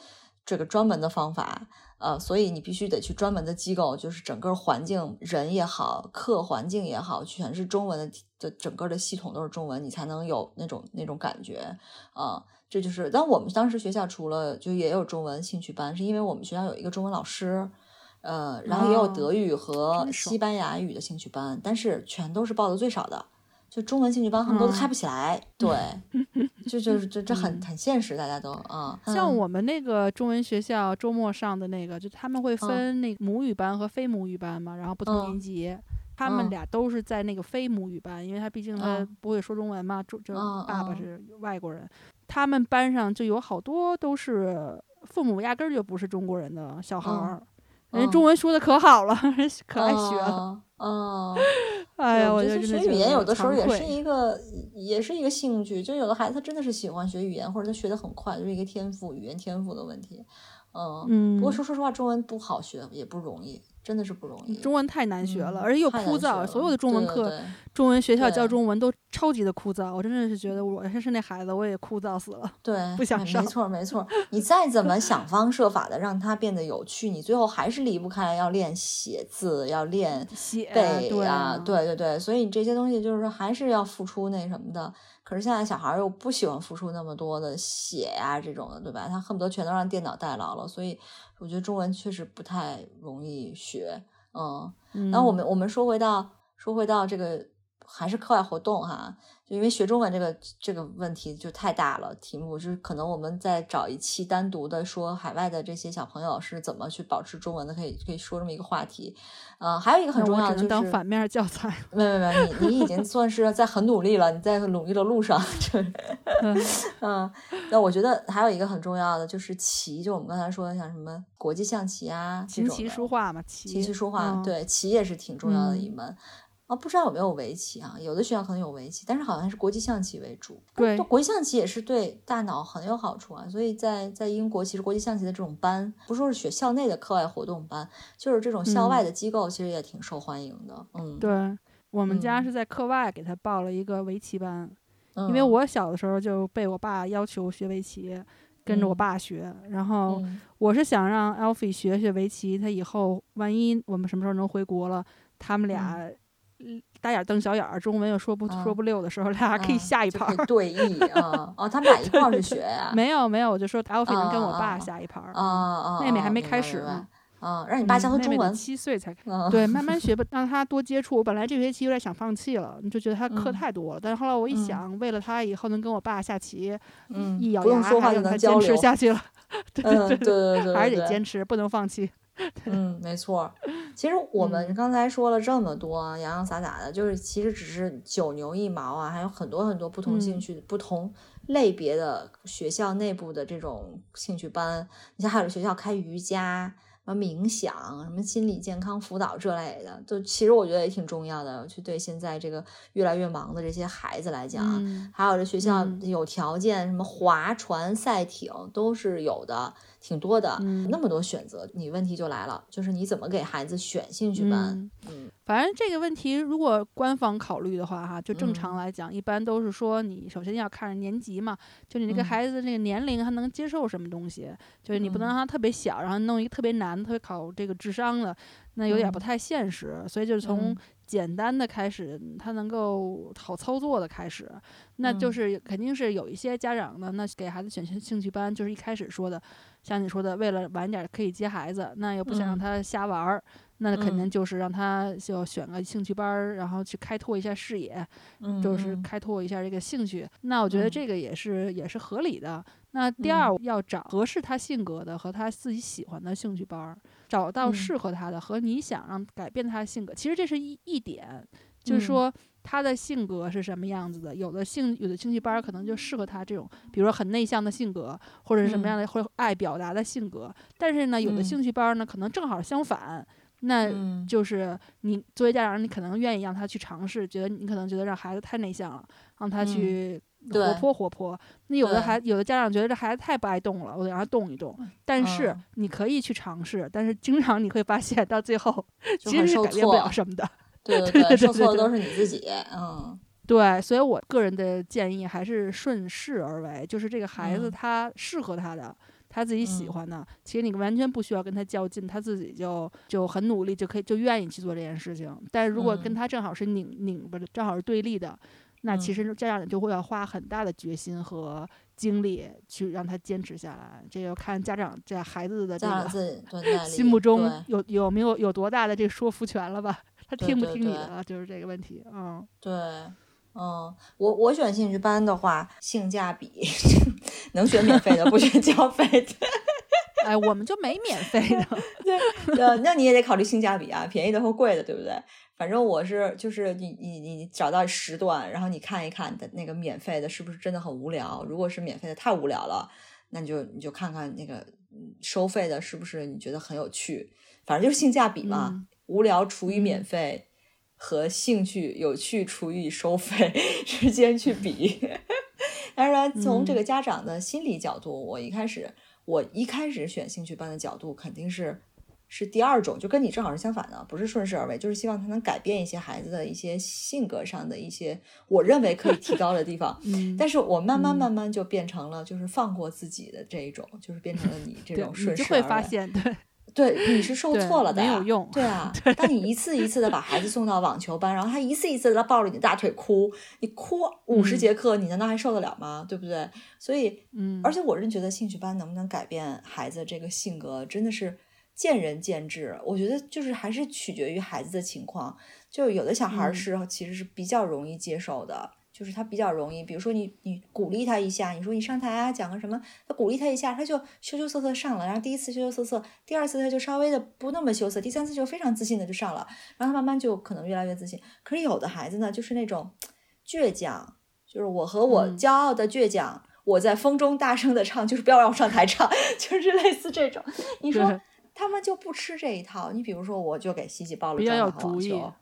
Speaker 2: 这个专门的方法，呃，所以你必须得去专门的机构，就是整个环境人也好，课环境也好，全是中文的的整个的系统都是中文，你才能有那种那种感觉啊。这就是，但我们当时学校除了就也有中文兴趣班，是因为我们学校有一个中文老师，呃，然后也有
Speaker 1: 哦
Speaker 2: 德语和西班牙语的兴趣班，但是全都是报的最少的，就中文兴趣班很多都开
Speaker 1: 嗯
Speaker 2: 不起来。对，(laughs) 就就是这这很
Speaker 1: 嗯
Speaker 2: 很现实，大家都啊。嗯
Speaker 1: 像我们那个中文学校周末上的那个，就他们会分那个母语班和非母语班嘛，然后不同
Speaker 2: 嗯
Speaker 1: 年级。他们
Speaker 2: 嗯
Speaker 1: 俩都是在那个非母语班，因为他毕竟他
Speaker 2: 嗯
Speaker 1: 不会说中文嘛，就就
Speaker 2: 嗯嗯
Speaker 1: 爸爸是外国人。他们班上就有好多都是父母压根儿就不是中国人的小孩儿，人家中
Speaker 2: 嗯
Speaker 1: 文说的可好了，人 (laughs) 可爱学了。
Speaker 2: 哦哦，
Speaker 1: 哎呀，我
Speaker 2: 觉得学语言有的时候也是一个，也是一个兴趣。就有的孩子他真的是喜欢学语言，或者他学的很快，就是一个天赋，语言天赋的问题。嗯，
Speaker 1: 嗯，
Speaker 2: 不过说说实话，中文不好学，也不容易，真的是不容易。
Speaker 1: 中文太难学了，
Speaker 2: 嗯
Speaker 1: 而且又枯燥，所有的中文课、
Speaker 2: 对对对
Speaker 1: 中文学校教中文都超级的枯燥。我真的是觉得，我要是那孩子，我也枯燥死了。
Speaker 2: 对，
Speaker 1: 不想上
Speaker 2: 哎没错没错。你再怎么想方设法的让它变得有趣，你最后还是离不开要练写字，要练
Speaker 1: 写
Speaker 2: 背
Speaker 1: 对
Speaker 2: 啊，对对对，所以你这些东西就是说还是要付出那什么的。可是现在小孩儿又不喜欢付出那么多的写呀、这种的，对吧？他恨不得全都让电脑代劳了，所以我觉得中文确实不太容易学。嗯，
Speaker 1: 嗯，
Speaker 2: 然后我们我们说回到说回到这个还是课外活动哈，就因为学中文这个这个问题就太大了，题目就是可能我们再找一期单独的说海外的这些小朋友是怎么去保持中文的，可以可以说这么一个话题。呃，还有一个很重要的就是
Speaker 1: 当反面教材。
Speaker 2: 没有没有，你你已经算是在很努力了，你在努力的路上，就是
Speaker 1: 嗯
Speaker 2: 嗯，那我觉得还有一个很重要的就是棋，就我们刚才说的像什么国际象棋啊，这
Speaker 1: 琴棋书画嘛，棋
Speaker 2: 琴棋书画，
Speaker 1: 嗯
Speaker 2: 对，棋也是挺重要的一
Speaker 1: 嗯
Speaker 2: 门。啊，不知道有没有围棋啊？有的学校可能有围棋，但是好像是国际象棋为主。
Speaker 1: 对
Speaker 2: 国际象棋也是对大脑很有好处啊。所以在在英国，其实国际象棋的这种班，不说是学校内的课外活动班，就是这种校外
Speaker 1: 嗯
Speaker 2: 的机构，其实也挺受欢迎的。嗯，，
Speaker 1: 对，我们家
Speaker 2: 嗯
Speaker 1: 是在课外给他报了一个围棋班，
Speaker 2: 嗯、
Speaker 1: 因为我小的时候就被我爸要求学围棋，跟着我
Speaker 2: 嗯
Speaker 1: 爸学。然后
Speaker 2: 嗯
Speaker 1: 我是想让 Alfie 学学围棋，他以后万一我们什么时候能回国了，他们俩。嗯大眼瞪小眼儿，中文又说不、说
Speaker 2: 嗯
Speaker 1: 不溜的时候，(laughs) 俩可以
Speaker 2: 嗯
Speaker 1: 下一盘儿。
Speaker 2: 对弈啊 (laughs) 哦，他们俩一块儿去学呀、
Speaker 1: 没有没有，我就说 Alfie 能跟我爸下一盘儿。
Speaker 2: 啊啊，
Speaker 1: 妹妹还没开始呢
Speaker 2: 啊，让你爸教他
Speaker 1: 嗯妹妹得
Speaker 2: 中文。
Speaker 1: 七岁才对，慢慢 (laughs) 学吧，让他多接触。我本来这学期有点想放弃了，就觉得他课
Speaker 2: 嗯
Speaker 1: 太多了。但是后来我一
Speaker 2: 嗯
Speaker 1: 想，为了他以后能跟我爸下棋，
Speaker 2: 嗯，
Speaker 1: 一咬
Speaker 2: 不用
Speaker 1: 牙还让
Speaker 2: 说话就能
Speaker 1: 他坚持。下去了。对
Speaker 2: 对
Speaker 1: 对，还是得坚持，不能放弃。(laughs)
Speaker 2: 嗯，没错儿。其实我们
Speaker 1: 嗯
Speaker 2: 刚才说了这么多啊洋洋洒洒的，就是其实只是九牛一毛啊，还有很多很多不同兴
Speaker 1: 嗯
Speaker 2: 趣、不同类别的学校内部的这种兴趣班。你像还有学校开瑜伽、什么冥想、什么心理健康辅导这类的，就其实我觉得也挺重要的，去对现在这个越来越忙的这些孩子来讲还有这学校
Speaker 1: 嗯
Speaker 2: 有条件，什么划船、赛艇都是有的。挺多的，
Speaker 1: 嗯。
Speaker 2: 那么多选择，你问题就来了，就是你怎么给孩子选兴趣班？
Speaker 1: 嗯
Speaker 2: 嗯。
Speaker 1: 反正这个问题，如果官方考虑的话，哈，就正
Speaker 2: 嗯。
Speaker 1: 常来讲，一般都是说你首先要看年级嘛，就你这个
Speaker 2: 嗯。
Speaker 1: 孩子的这个年龄，他能接受什么东西，就是你不能
Speaker 2: 嗯。
Speaker 1: 让他特别小，然后弄一个特别难、特别考这个智商的，那有点不
Speaker 2: 嗯。
Speaker 1: 太现实。所以就是从
Speaker 2: 嗯
Speaker 1: 简单的开始，他能够好操作的开始，那就
Speaker 2: 嗯
Speaker 1: 是肯定是有一些家长呢，那给孩子选兴兴趣班，就是一开始说的，像你说的，为了晚点可以接孩子，那又不想让
Speaker 2: 嗯
Speaker 1: 他瞎玩儿。那肯定
Speaker 2: 嗯
Speaker 1: 就是让他就选个兴趣班儿，然后去开拓一下视野，
Speaker 2: 嗯，
Speaker 1: 就是
Speaker 2: 嗯
Speaker 1: 开拓一下这个兴趣。那我觉得
Speaker 2: 嗯
Speaker 1: 这个也是也是合理的。那第二，要找合适他性格的和他自己喜欢的兴趣班儿，找到
Speaker 2: 嗯
Speaker 1: 适合他的和你想让改变他的性格。其实这是一一点，就是
Speaker 2: 嗯
Speaker 1: 说他的性格是什么样子的。有的兴有的兴趣班儿可能就适合他这种，比如说很内向的性格，或者是什么
Speaker 2: 嗯
Speaker 1: 样的会爱表达的性格。但是呢，有的
Speaker 2: 嗯
Speaker 1: 兴趣班儿呢，可能正好相反。那
Speaker 2: 嗯。
Speaker 1: 就是你作为家长，你可能愿意让他去尝试，觉得你可能觉得让孩子太内向了，让他
Speaker 2: 嗯
Speaker 1: 去活泼活泼。那有的孩有的家长觉得这孩子太不爱动了，我得让他动一动。但是
Speaker 2: 嗯。
Speaker 1: 你可以去尝试，但是经常你会发现到最后其实是改变不了什么的。
Speaker 2: 对对
Speaker 1: 对对
Speaker 2: 受
Speaker 1: 对对
Speaker 2: 挫的都是你自己，嗯。
Speaker 1: 对，所以我个人的建议还是顺势而为，就是这个孩子
Speaker 2: 嗯。
Speaker 1: 他适合他的，他自己喜
Speaker 2: 嗯
Speaker 1: 欢的，其实你完全不需要跟他较劲，他自己就就很努力，就可以就愿意去做这件事情。但是如果跟
Speaker 2: 嗯
Speaker 1: 他正好是拧拧巴的，正好是对立的，那其
Speaker 2: 嗯
Speaker 1: 实家长就会要花很大的决心和精力去让他坚持下来。这要看家长在孩子的这个 (laughs) 心目中有有没有有多大的这个说服权了吧？(laughs) 他听不听你的了，就是这个问题。嗯，
Speaker 2: 对，嗯，我我选兴趣班的话，性价比 (laughs) 能选免费的，不选交费的。
Speaker 1: 哎，我们就没免费的。(laughs)
Speaker 2: 呃，那你也得考虑性价比啊，便宜的和贵的，对不对？反正我是就是你你你找到时段，然后你看一看的那个免费的是不是真的很无聊？如果是免费的太无聊了，那你就你就看看那个嗯收费的是不是你觉得很有趣？反正就是性价比嘛，
Speaker 1: 嗯
Speaker 2: 无聊除以
Speaker 1: 嗯
Speaker 2: 免费。和兴趣有趣除以收费之间去比，(laughs) 当然从这
Speaker 1: 嗯
Speaker 2: 个家长的心理角度，我一开始我一开始选兴趣班的角度肯定是是第二种，就跟你正好是相反的，不是顺势而为，就是希望他能改变一些孩子的一些性格上的一些我认为可以提高的地方。
Speaker 1: 嗯，
Speaker 2: 但是我慢慢
Speaker 1: 嗯
Speaker 2: 慢慢就变成了，就是放过自己的这一种，就是变成了你这种顺势而为。
Speaker 1: 发现，对，
Speaker 2: 对，你是受
Speaker 1: 对
Speaker 2: 错了的，
Speaker 1: 没有用
Speaker 2: 对啊，(laughs) 当你一次一次的把孩子送到网球班，然后他一次一次的抱着你的大腿哭，你哭五十
Speaker 1: 嗯
Speaker 2: 节课，你难道还受得了吗？对不对？所以，
Speaker 1: 嗯，
Speaker 2: 而且我是觉得兴趣班能不能改变孩子这个性格，真的是见仁见智。我觉得就是还是取决于孩子的情况，就有的小孩是、其实是比较容易接受的。就是他比较容易，比如说你你鼓励他一下，你说你上台啊讲个什么，他鼓励他一下，他就羞羞涩涩上了，然后第一次羞羞涩涩，第二次他就稍微的不那么羞涩，第三次就非常自信的就上了，然后他慢慢就可能越来越自信。可是有的孩子呢，就是那种倔强，就是我和我
Speaker 1: 嗯
Speaker 2: 骄傲的倔强，我在风中大声的唱，就是不要让我上台唱，(laughs) 就是类似这种。你说他们就不吃这一套。你比如说，我就给西西报了
Speaker 1: 比较有
Speaker 2: 专网球。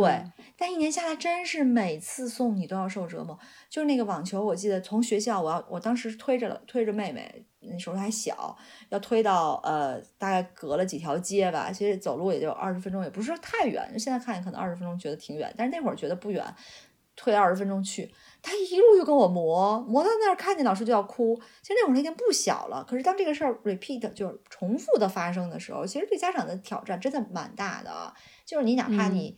Speaker 2: 对，但一年下来，真是每次送你都要受折磨。就是那个网球，我记得从学校，我要我当时推着了推着妹妹，那时候还小，要推到呃大概隔了几条街吧，其实走路也就二十分钟，也不是说太远。现在看可能二十分钟觉得挺远，但是那会儿觉得不远，推二十分钟去，他一路就跟我磨磨到那儿，看见老师就要哭。其实那会儿他已经不小了，可是当这个事儿 repeat 就是重复的发生的时候，其实对家长的挑战真的蛮大的啊。就是你哪怕
Speaker 1: 嗯
Speaker 2: 你。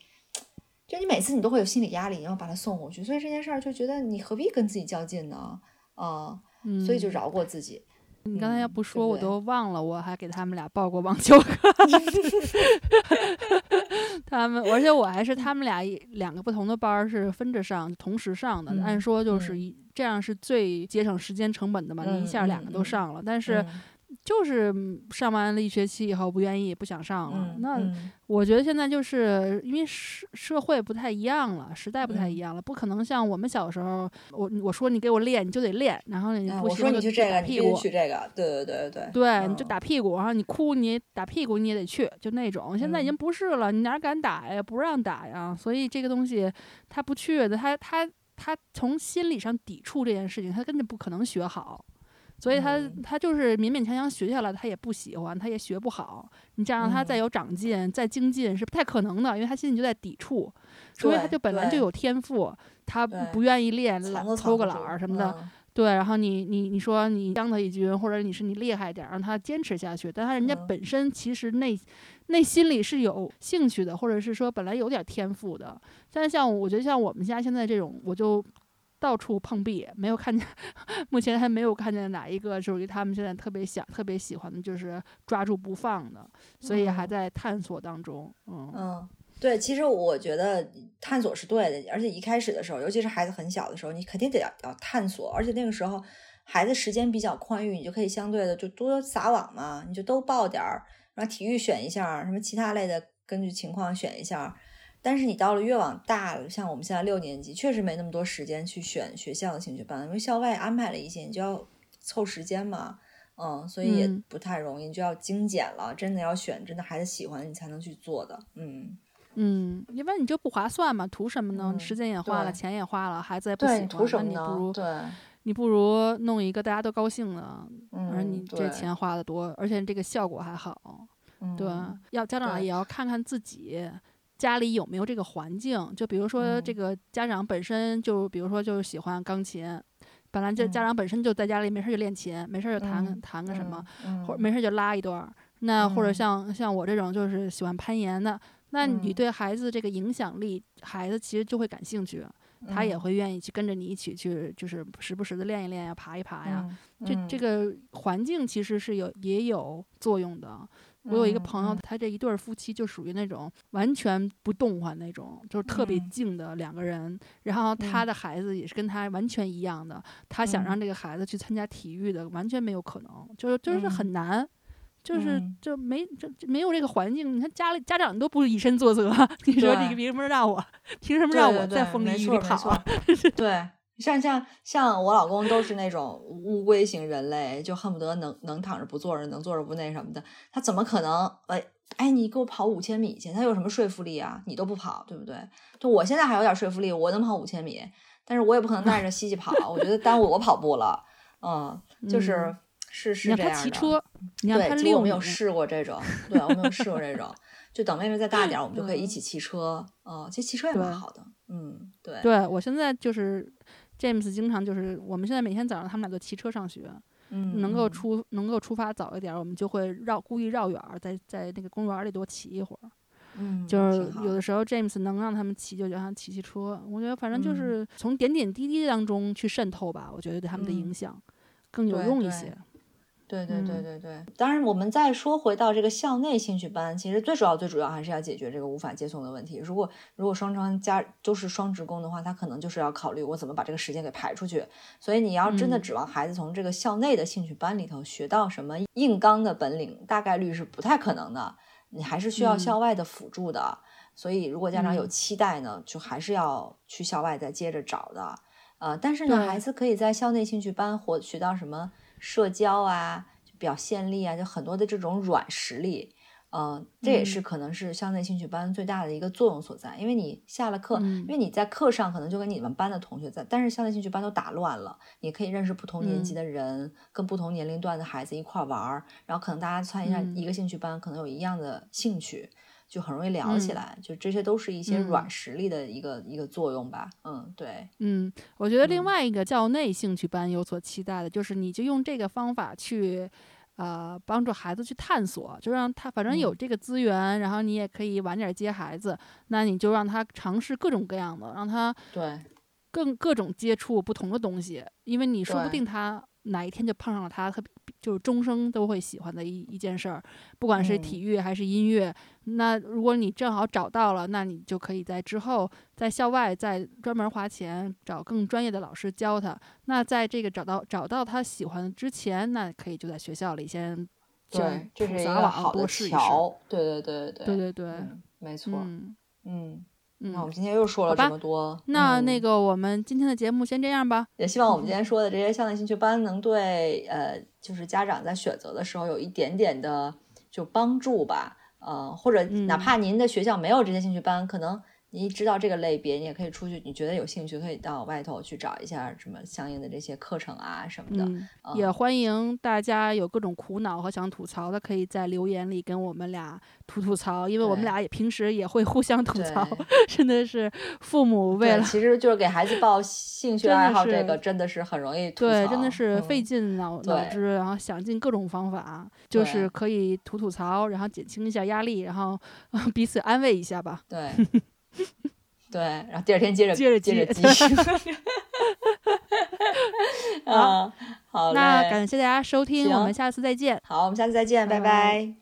Speaker 2: 就你每次你都会有心理压力，你要把他送过去，所以这件事儿就觉得你何必跟自己较劲呢？啊、
Speaker 1: 嗯，
Speaker 2: 所以就饶过自己。
Speaker 1: 你刚才要
Speaker 2: 嗯
Speaker 1: 不说，我都忘了，我还给他们俩报过网球课。(laughs) 他们，而且我还是他们俩一两个不同的班儿是分着上，同时上的。
Speaker 2: 嗯
Speaker 1: 按说就是这样是最节省时间成本的嘛，你一
Speaker 2: 嗯
Speaker 1: 下两个都上了。但是
Speaker 2: 嗯
Speaker 1: 就是嗯上完了一学期以后不愿意，不想上了。
Speaker 2: 嗯，
Speaker 1: 那
Speaker 2: 嗯
Speaker 1: 我觉得现在就是因为社社会不太一样了，时代不太一
Speaker 2: 嗯
Speaker 1: 样了，不可能像我们小时候，我我说你给我练，你就得练，然后你
Speaker 2: 哎我说
Speaker 1: 不行就
Speaker 2: 你去这个，
Speaker 1: 打屁股，
Speaker 2: 去这个，对对对对
Speaker 1: 对，你就
Speaker 2: 嗯
Speaker 1: 打屁股，然后你哭你打屁股，你也得去，就那种。现在已经
Speaker 2: 嗯
Speaker 1: 不是了，你哪敢打呀？不让打呀。所以这个东西他不去的，他他他从心理上抵触这件事情，他根本不可能学好。所以他
Speaker 2: 嗯
Speaker 1: 他就是勉勉强强学下来，他也不喜欢，他也学不好。你这样让他再
Speaker 2: 嗯
Speaker 1: 有长进、再精进是不太可能的，因为他心里就在抵触，除非他就本来就有天赋，他不愿意练，懒偷个懒儿什么的。
Speaker 2: 嗯
Speaker 1: 对，然后你你你说你将他一军，或者你是你厉害点儿，让他坚持下去。但他人家
Speaker 2: 嗯
Speaker 1: 本身其实内内心里是有兴趣的，或者是说本来有点天赋的。但是像我觉得像我们家现在这种，我就到处碰壁，没有看见，(laughs) 目前还没有看见哪一个属于他们现在特别想、特别喜欢的，就是抓住不放的，所以还
Speaker 2: 嗯
Speaker 1: 在探索当中。嗯
Speaker 2: 嗯，对，其实我觉得探索是对的，而且一开始的时候，尤其是孩子很小的时候，你肯定得要要探索，而且那个时候孩子时间比较宽裕，你就可以相对的就多撒网嘛，你就都报点儿，然后体育选一下，什么其他类的根据情况选一下儿。但是你到了越往大了，像我们现在六年级，确实没那么多时间去选学校的兴趣班，因为校外安排了一些，你就要凑时间嘛。嗯，所以也
Speaker 1: 嗯
Speaker 2: 不太容易，你就要精简了。真的要选真的孩子喜欢，你才能去做的。嗯，
Speaker 1: 嗯，因为你就不划算嘛，图什么呢？
Speaker 2: 嗯
Speaker 1: 时间也花了，钱也花了，孩子也不喜，欢，
Speaker 2: 你图什么
Speaker 1: 那你不如
Speaker 2: 呢？对，
Speaker 1: 你不如弄一个大家都高兴的，而
Speaker 2: 嗯，
Speaker 1: 你这，钱花的多，而且这个效果还好。对，
Speaker 2: 嗯
Speaker 1: 要家长也要看看自己家里有没有这个环境。就比如说这
Speaker 2: 嗯
Speaker 1: 个家长本身就，比如说就是喜欢钢琴，本来这家
Speaker 2: 嗯
Speaker 1: 长本身就在家里没事儿就练琴，没事儿就弹弹个什么，
Speaker 2: 嗯，
Speaker 1: 或者没事儿就拉一段儿。那或者
Speaker 2: 嗯
Speaker 1: 像像我这种就是喜欢攀岩的，那你
Speaker 2: 嗯
Speaker 1: 对孩子这个影响力，孩子其实就会感兴趣，他也
Speaker 2: 嗯
Speaker 1: 会愿意去跟着你一起去，就是时不时的练一练呀，爬一爬呀。
Speaker 2: 嗯
Speaker 1: 这这个环境其实是有也有作用的。我有一个朋友，
Speaker 2: 嗯。
Speaker 1: 他这一对儿夫妻就属于那种完全不动换那种，就是特别
Speaker 2: 嗯。
Speaker 1: 静的两个人。然后他
Speaker 2: 嗯。
Speaker 1: 的孩子也是跟他完全一样的，他想让
Speaker 2: 嗯。
Speaker 1: 这个孩子去参加体育的，完全没有可能，就是就是
Speaker 2: 嗯。
Speaker 1: 很难。就是
Speaker 2: 嗯。
Speaker 1: 就没就就没有这个环境，你看家里家长都不以身作则，(laughs) 你说你凭什么让我，凭什么让我在风里雨里跑？(laughs)
Speaker 2: 对，像像像我老公都是那种乌龟型人类，就恨不得能能躺着不坐着，能坐着不那什么的。他怎么可能？哎哎，你给我跑五千米去，他有什么说服力啊？你都不跑，对不对？就我现在还有点说服力，我能跑五千米，但是我也不可能带着西西跑，我觉得耽误我跑步了。嗯，就是、
Speaker 1: 嗯
Speaker 2: 是是这样的。
Speaker 1: 骑车，你让他
Speaker 2: 对，结果我没有试过这种，对我没有试过这种。就等妹妹再大点儿，我们就可以一起骑车。嗯，其实骑车也蛮好的。嗯，对。
Speaker 1: 对我现在就是 James，经常就是我们现在每天早上他们俩都骑车上学，
Speaker 2: 嗯，
Speaker 1: 能够
Speaker 2: 嗯
Speaker 1: 出能够出发早一点儿，我们就会绕故意绕远儿，在在那个公园里多骑一会儿。
Speaker 2: 嗯，
Speaker 1: 就是有的时候 James 能让他们骑，就让他们骑骑车。我觉得反正就
Speaker 2: 嗯
Speaker 1: 是从点点滴滴当中去渗透吧，我觉得对他们的影
Speaker 2: 嗯
Speaker 1: 响更有用一些。
Speaker 2: 对对对
Speaker 1: 嗯
Speaker 2: 对对，当然，我们再说回到这个校内兴趣班，其实最主要最主要还是要解决这个无法接送的问题。如果如果双双家都是双职工的话，他可能就是要考虑我怎么把这个时间给排出去。所以你要真的
Speaker 1: 嗯
Speaker 2: 指望孩子从这个校内的兴趣班里头学到什么硬刚的本领，大概率是不太可能的。你还是需要
Speaker 1: 嗯
Speaker 2: 校外的辅助的。所以如果家长有
Speaker 1: 嗯
Speaker 2: 期待呢，就还是要去校外再接着找的。呃，但是呢，孩子可以在校内兴趣班获学到什么社交啊、表现力啊，就很多的这种软实力。呃，这也是
Speaker 1: 嗯。
Speaker 2: 可能是校内兴趣班最大的一个作用所在，因为你下了课，
Speaker 1: 嗯
Speaker 2: 因为你在课上可能就跟你们班的同学在，但是校内兴趣班都打乱了，你可以认识不同年级
Speaker 1: 嗯。
Speaker 2: 的人，跟不同年龄段的孩子一块儿玩儿，然后可能大家参加
Speaker 1: 嗯。
Speaker 2: 一个兴趣班，可能有一样的兴趣，就很容易聊起
Speaker 1: 嗯。
Speaker 2: 来，就这些都是一些软
Speaker 1: 嗯。
Speaker 2: 实力的一个、一个作用吧。嗯，对，
Speaker 1: 嗯，我觉得另
Speaker 2: 嗯。
Speaker 1: 外一个校内兴趣班有所期待的，就是你就用这个方法去，呃，帮助孩子去探索，就让他反正有
Speaker 2: 嗯。
Speaker 1: 这个资源，然后你也可以晚点接孩子，那你就让他尝试各种各样的，让他
Speaker 2: 对，
Speaker 1: 更各种接触不同的东西，因为你说不定他哪一天就碰上了他特别就是终生都会喜欢的一一件事儿，不管是
Speaker 2: 嗯
Speaker 1: 体育还是音乐。那如果你正好找到了，那你就可以在之后在校外再专门花钱找更专业的老师教他。那在这个找到找到他喜欢之前，那可以就在学校里先
Speaker 2: 对，这是一
Speaker 1: 撒网
Speaker 2: 个好的
Speaker 1: 多试一试。
Speaker 2: 桥。对对对对
Speaker 1: 对对对，
Speaker 2: 嗯，没错。
Speaker 1: 嗯
Speaker 2: 嗯，
Speaker 1: 嗯
Speaker 2: 那我们今天又说了这么多，
Speaker 1: 那那
Speaker 2: 嗯
Speaker 1: 个我们今天的节目先这样吧。
Speaker 2: 也希望我们今天说的这些校内兴趣班能对呃，就是家长在选择的时候有一点点的就帮助吧。呃，或者哪
Speaker 1: 嗯
Speaker 2: 怕您的学校没有这些兴趣班，可能你知道这个类别，你也可以出去，你觉得有兴趣，可以到外头去找一下什么相应的这些课程啊什么的。
Speaker 1: 嗯，也欢迎大家有各种苦恼和想吐槽的，可以在留言里跟我们俩吐吐槽，因为我们俩也平时也会互相吐槽，真的是父母为了，
Speaker 2: 其实就是给孩子报兴趣爱好，这个真的是很容易吐
Speaker 1: 槽，对，真的是费尽脑脑汁，然后想尽各种方法，就是可以吐吐槽，然后减轻一下压力，然后 (laughs) 彼此安慰一下吧。
Speaker 2: 对。(laughs) 对，然后第二天接着
Speaker 1: 接着
Speaker 2: 接着 (laughs) 继续。
Speaker 1: 啊，(laughs)
Speaker 2: 好，
Speaker 1: 那感谢大家收听，我们下次再见。
Speaker 2: 好，我们下次再见，拜拜。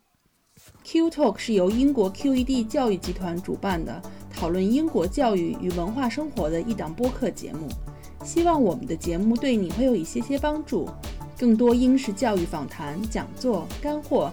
Speaker 1: Q Talk 是由英国 QED 教育集团主办的，讨论英国教育与文化生活的一档播客节目。希望我们的节目对你会有一些些帮助。更多英式教育访谈、讲座、干货，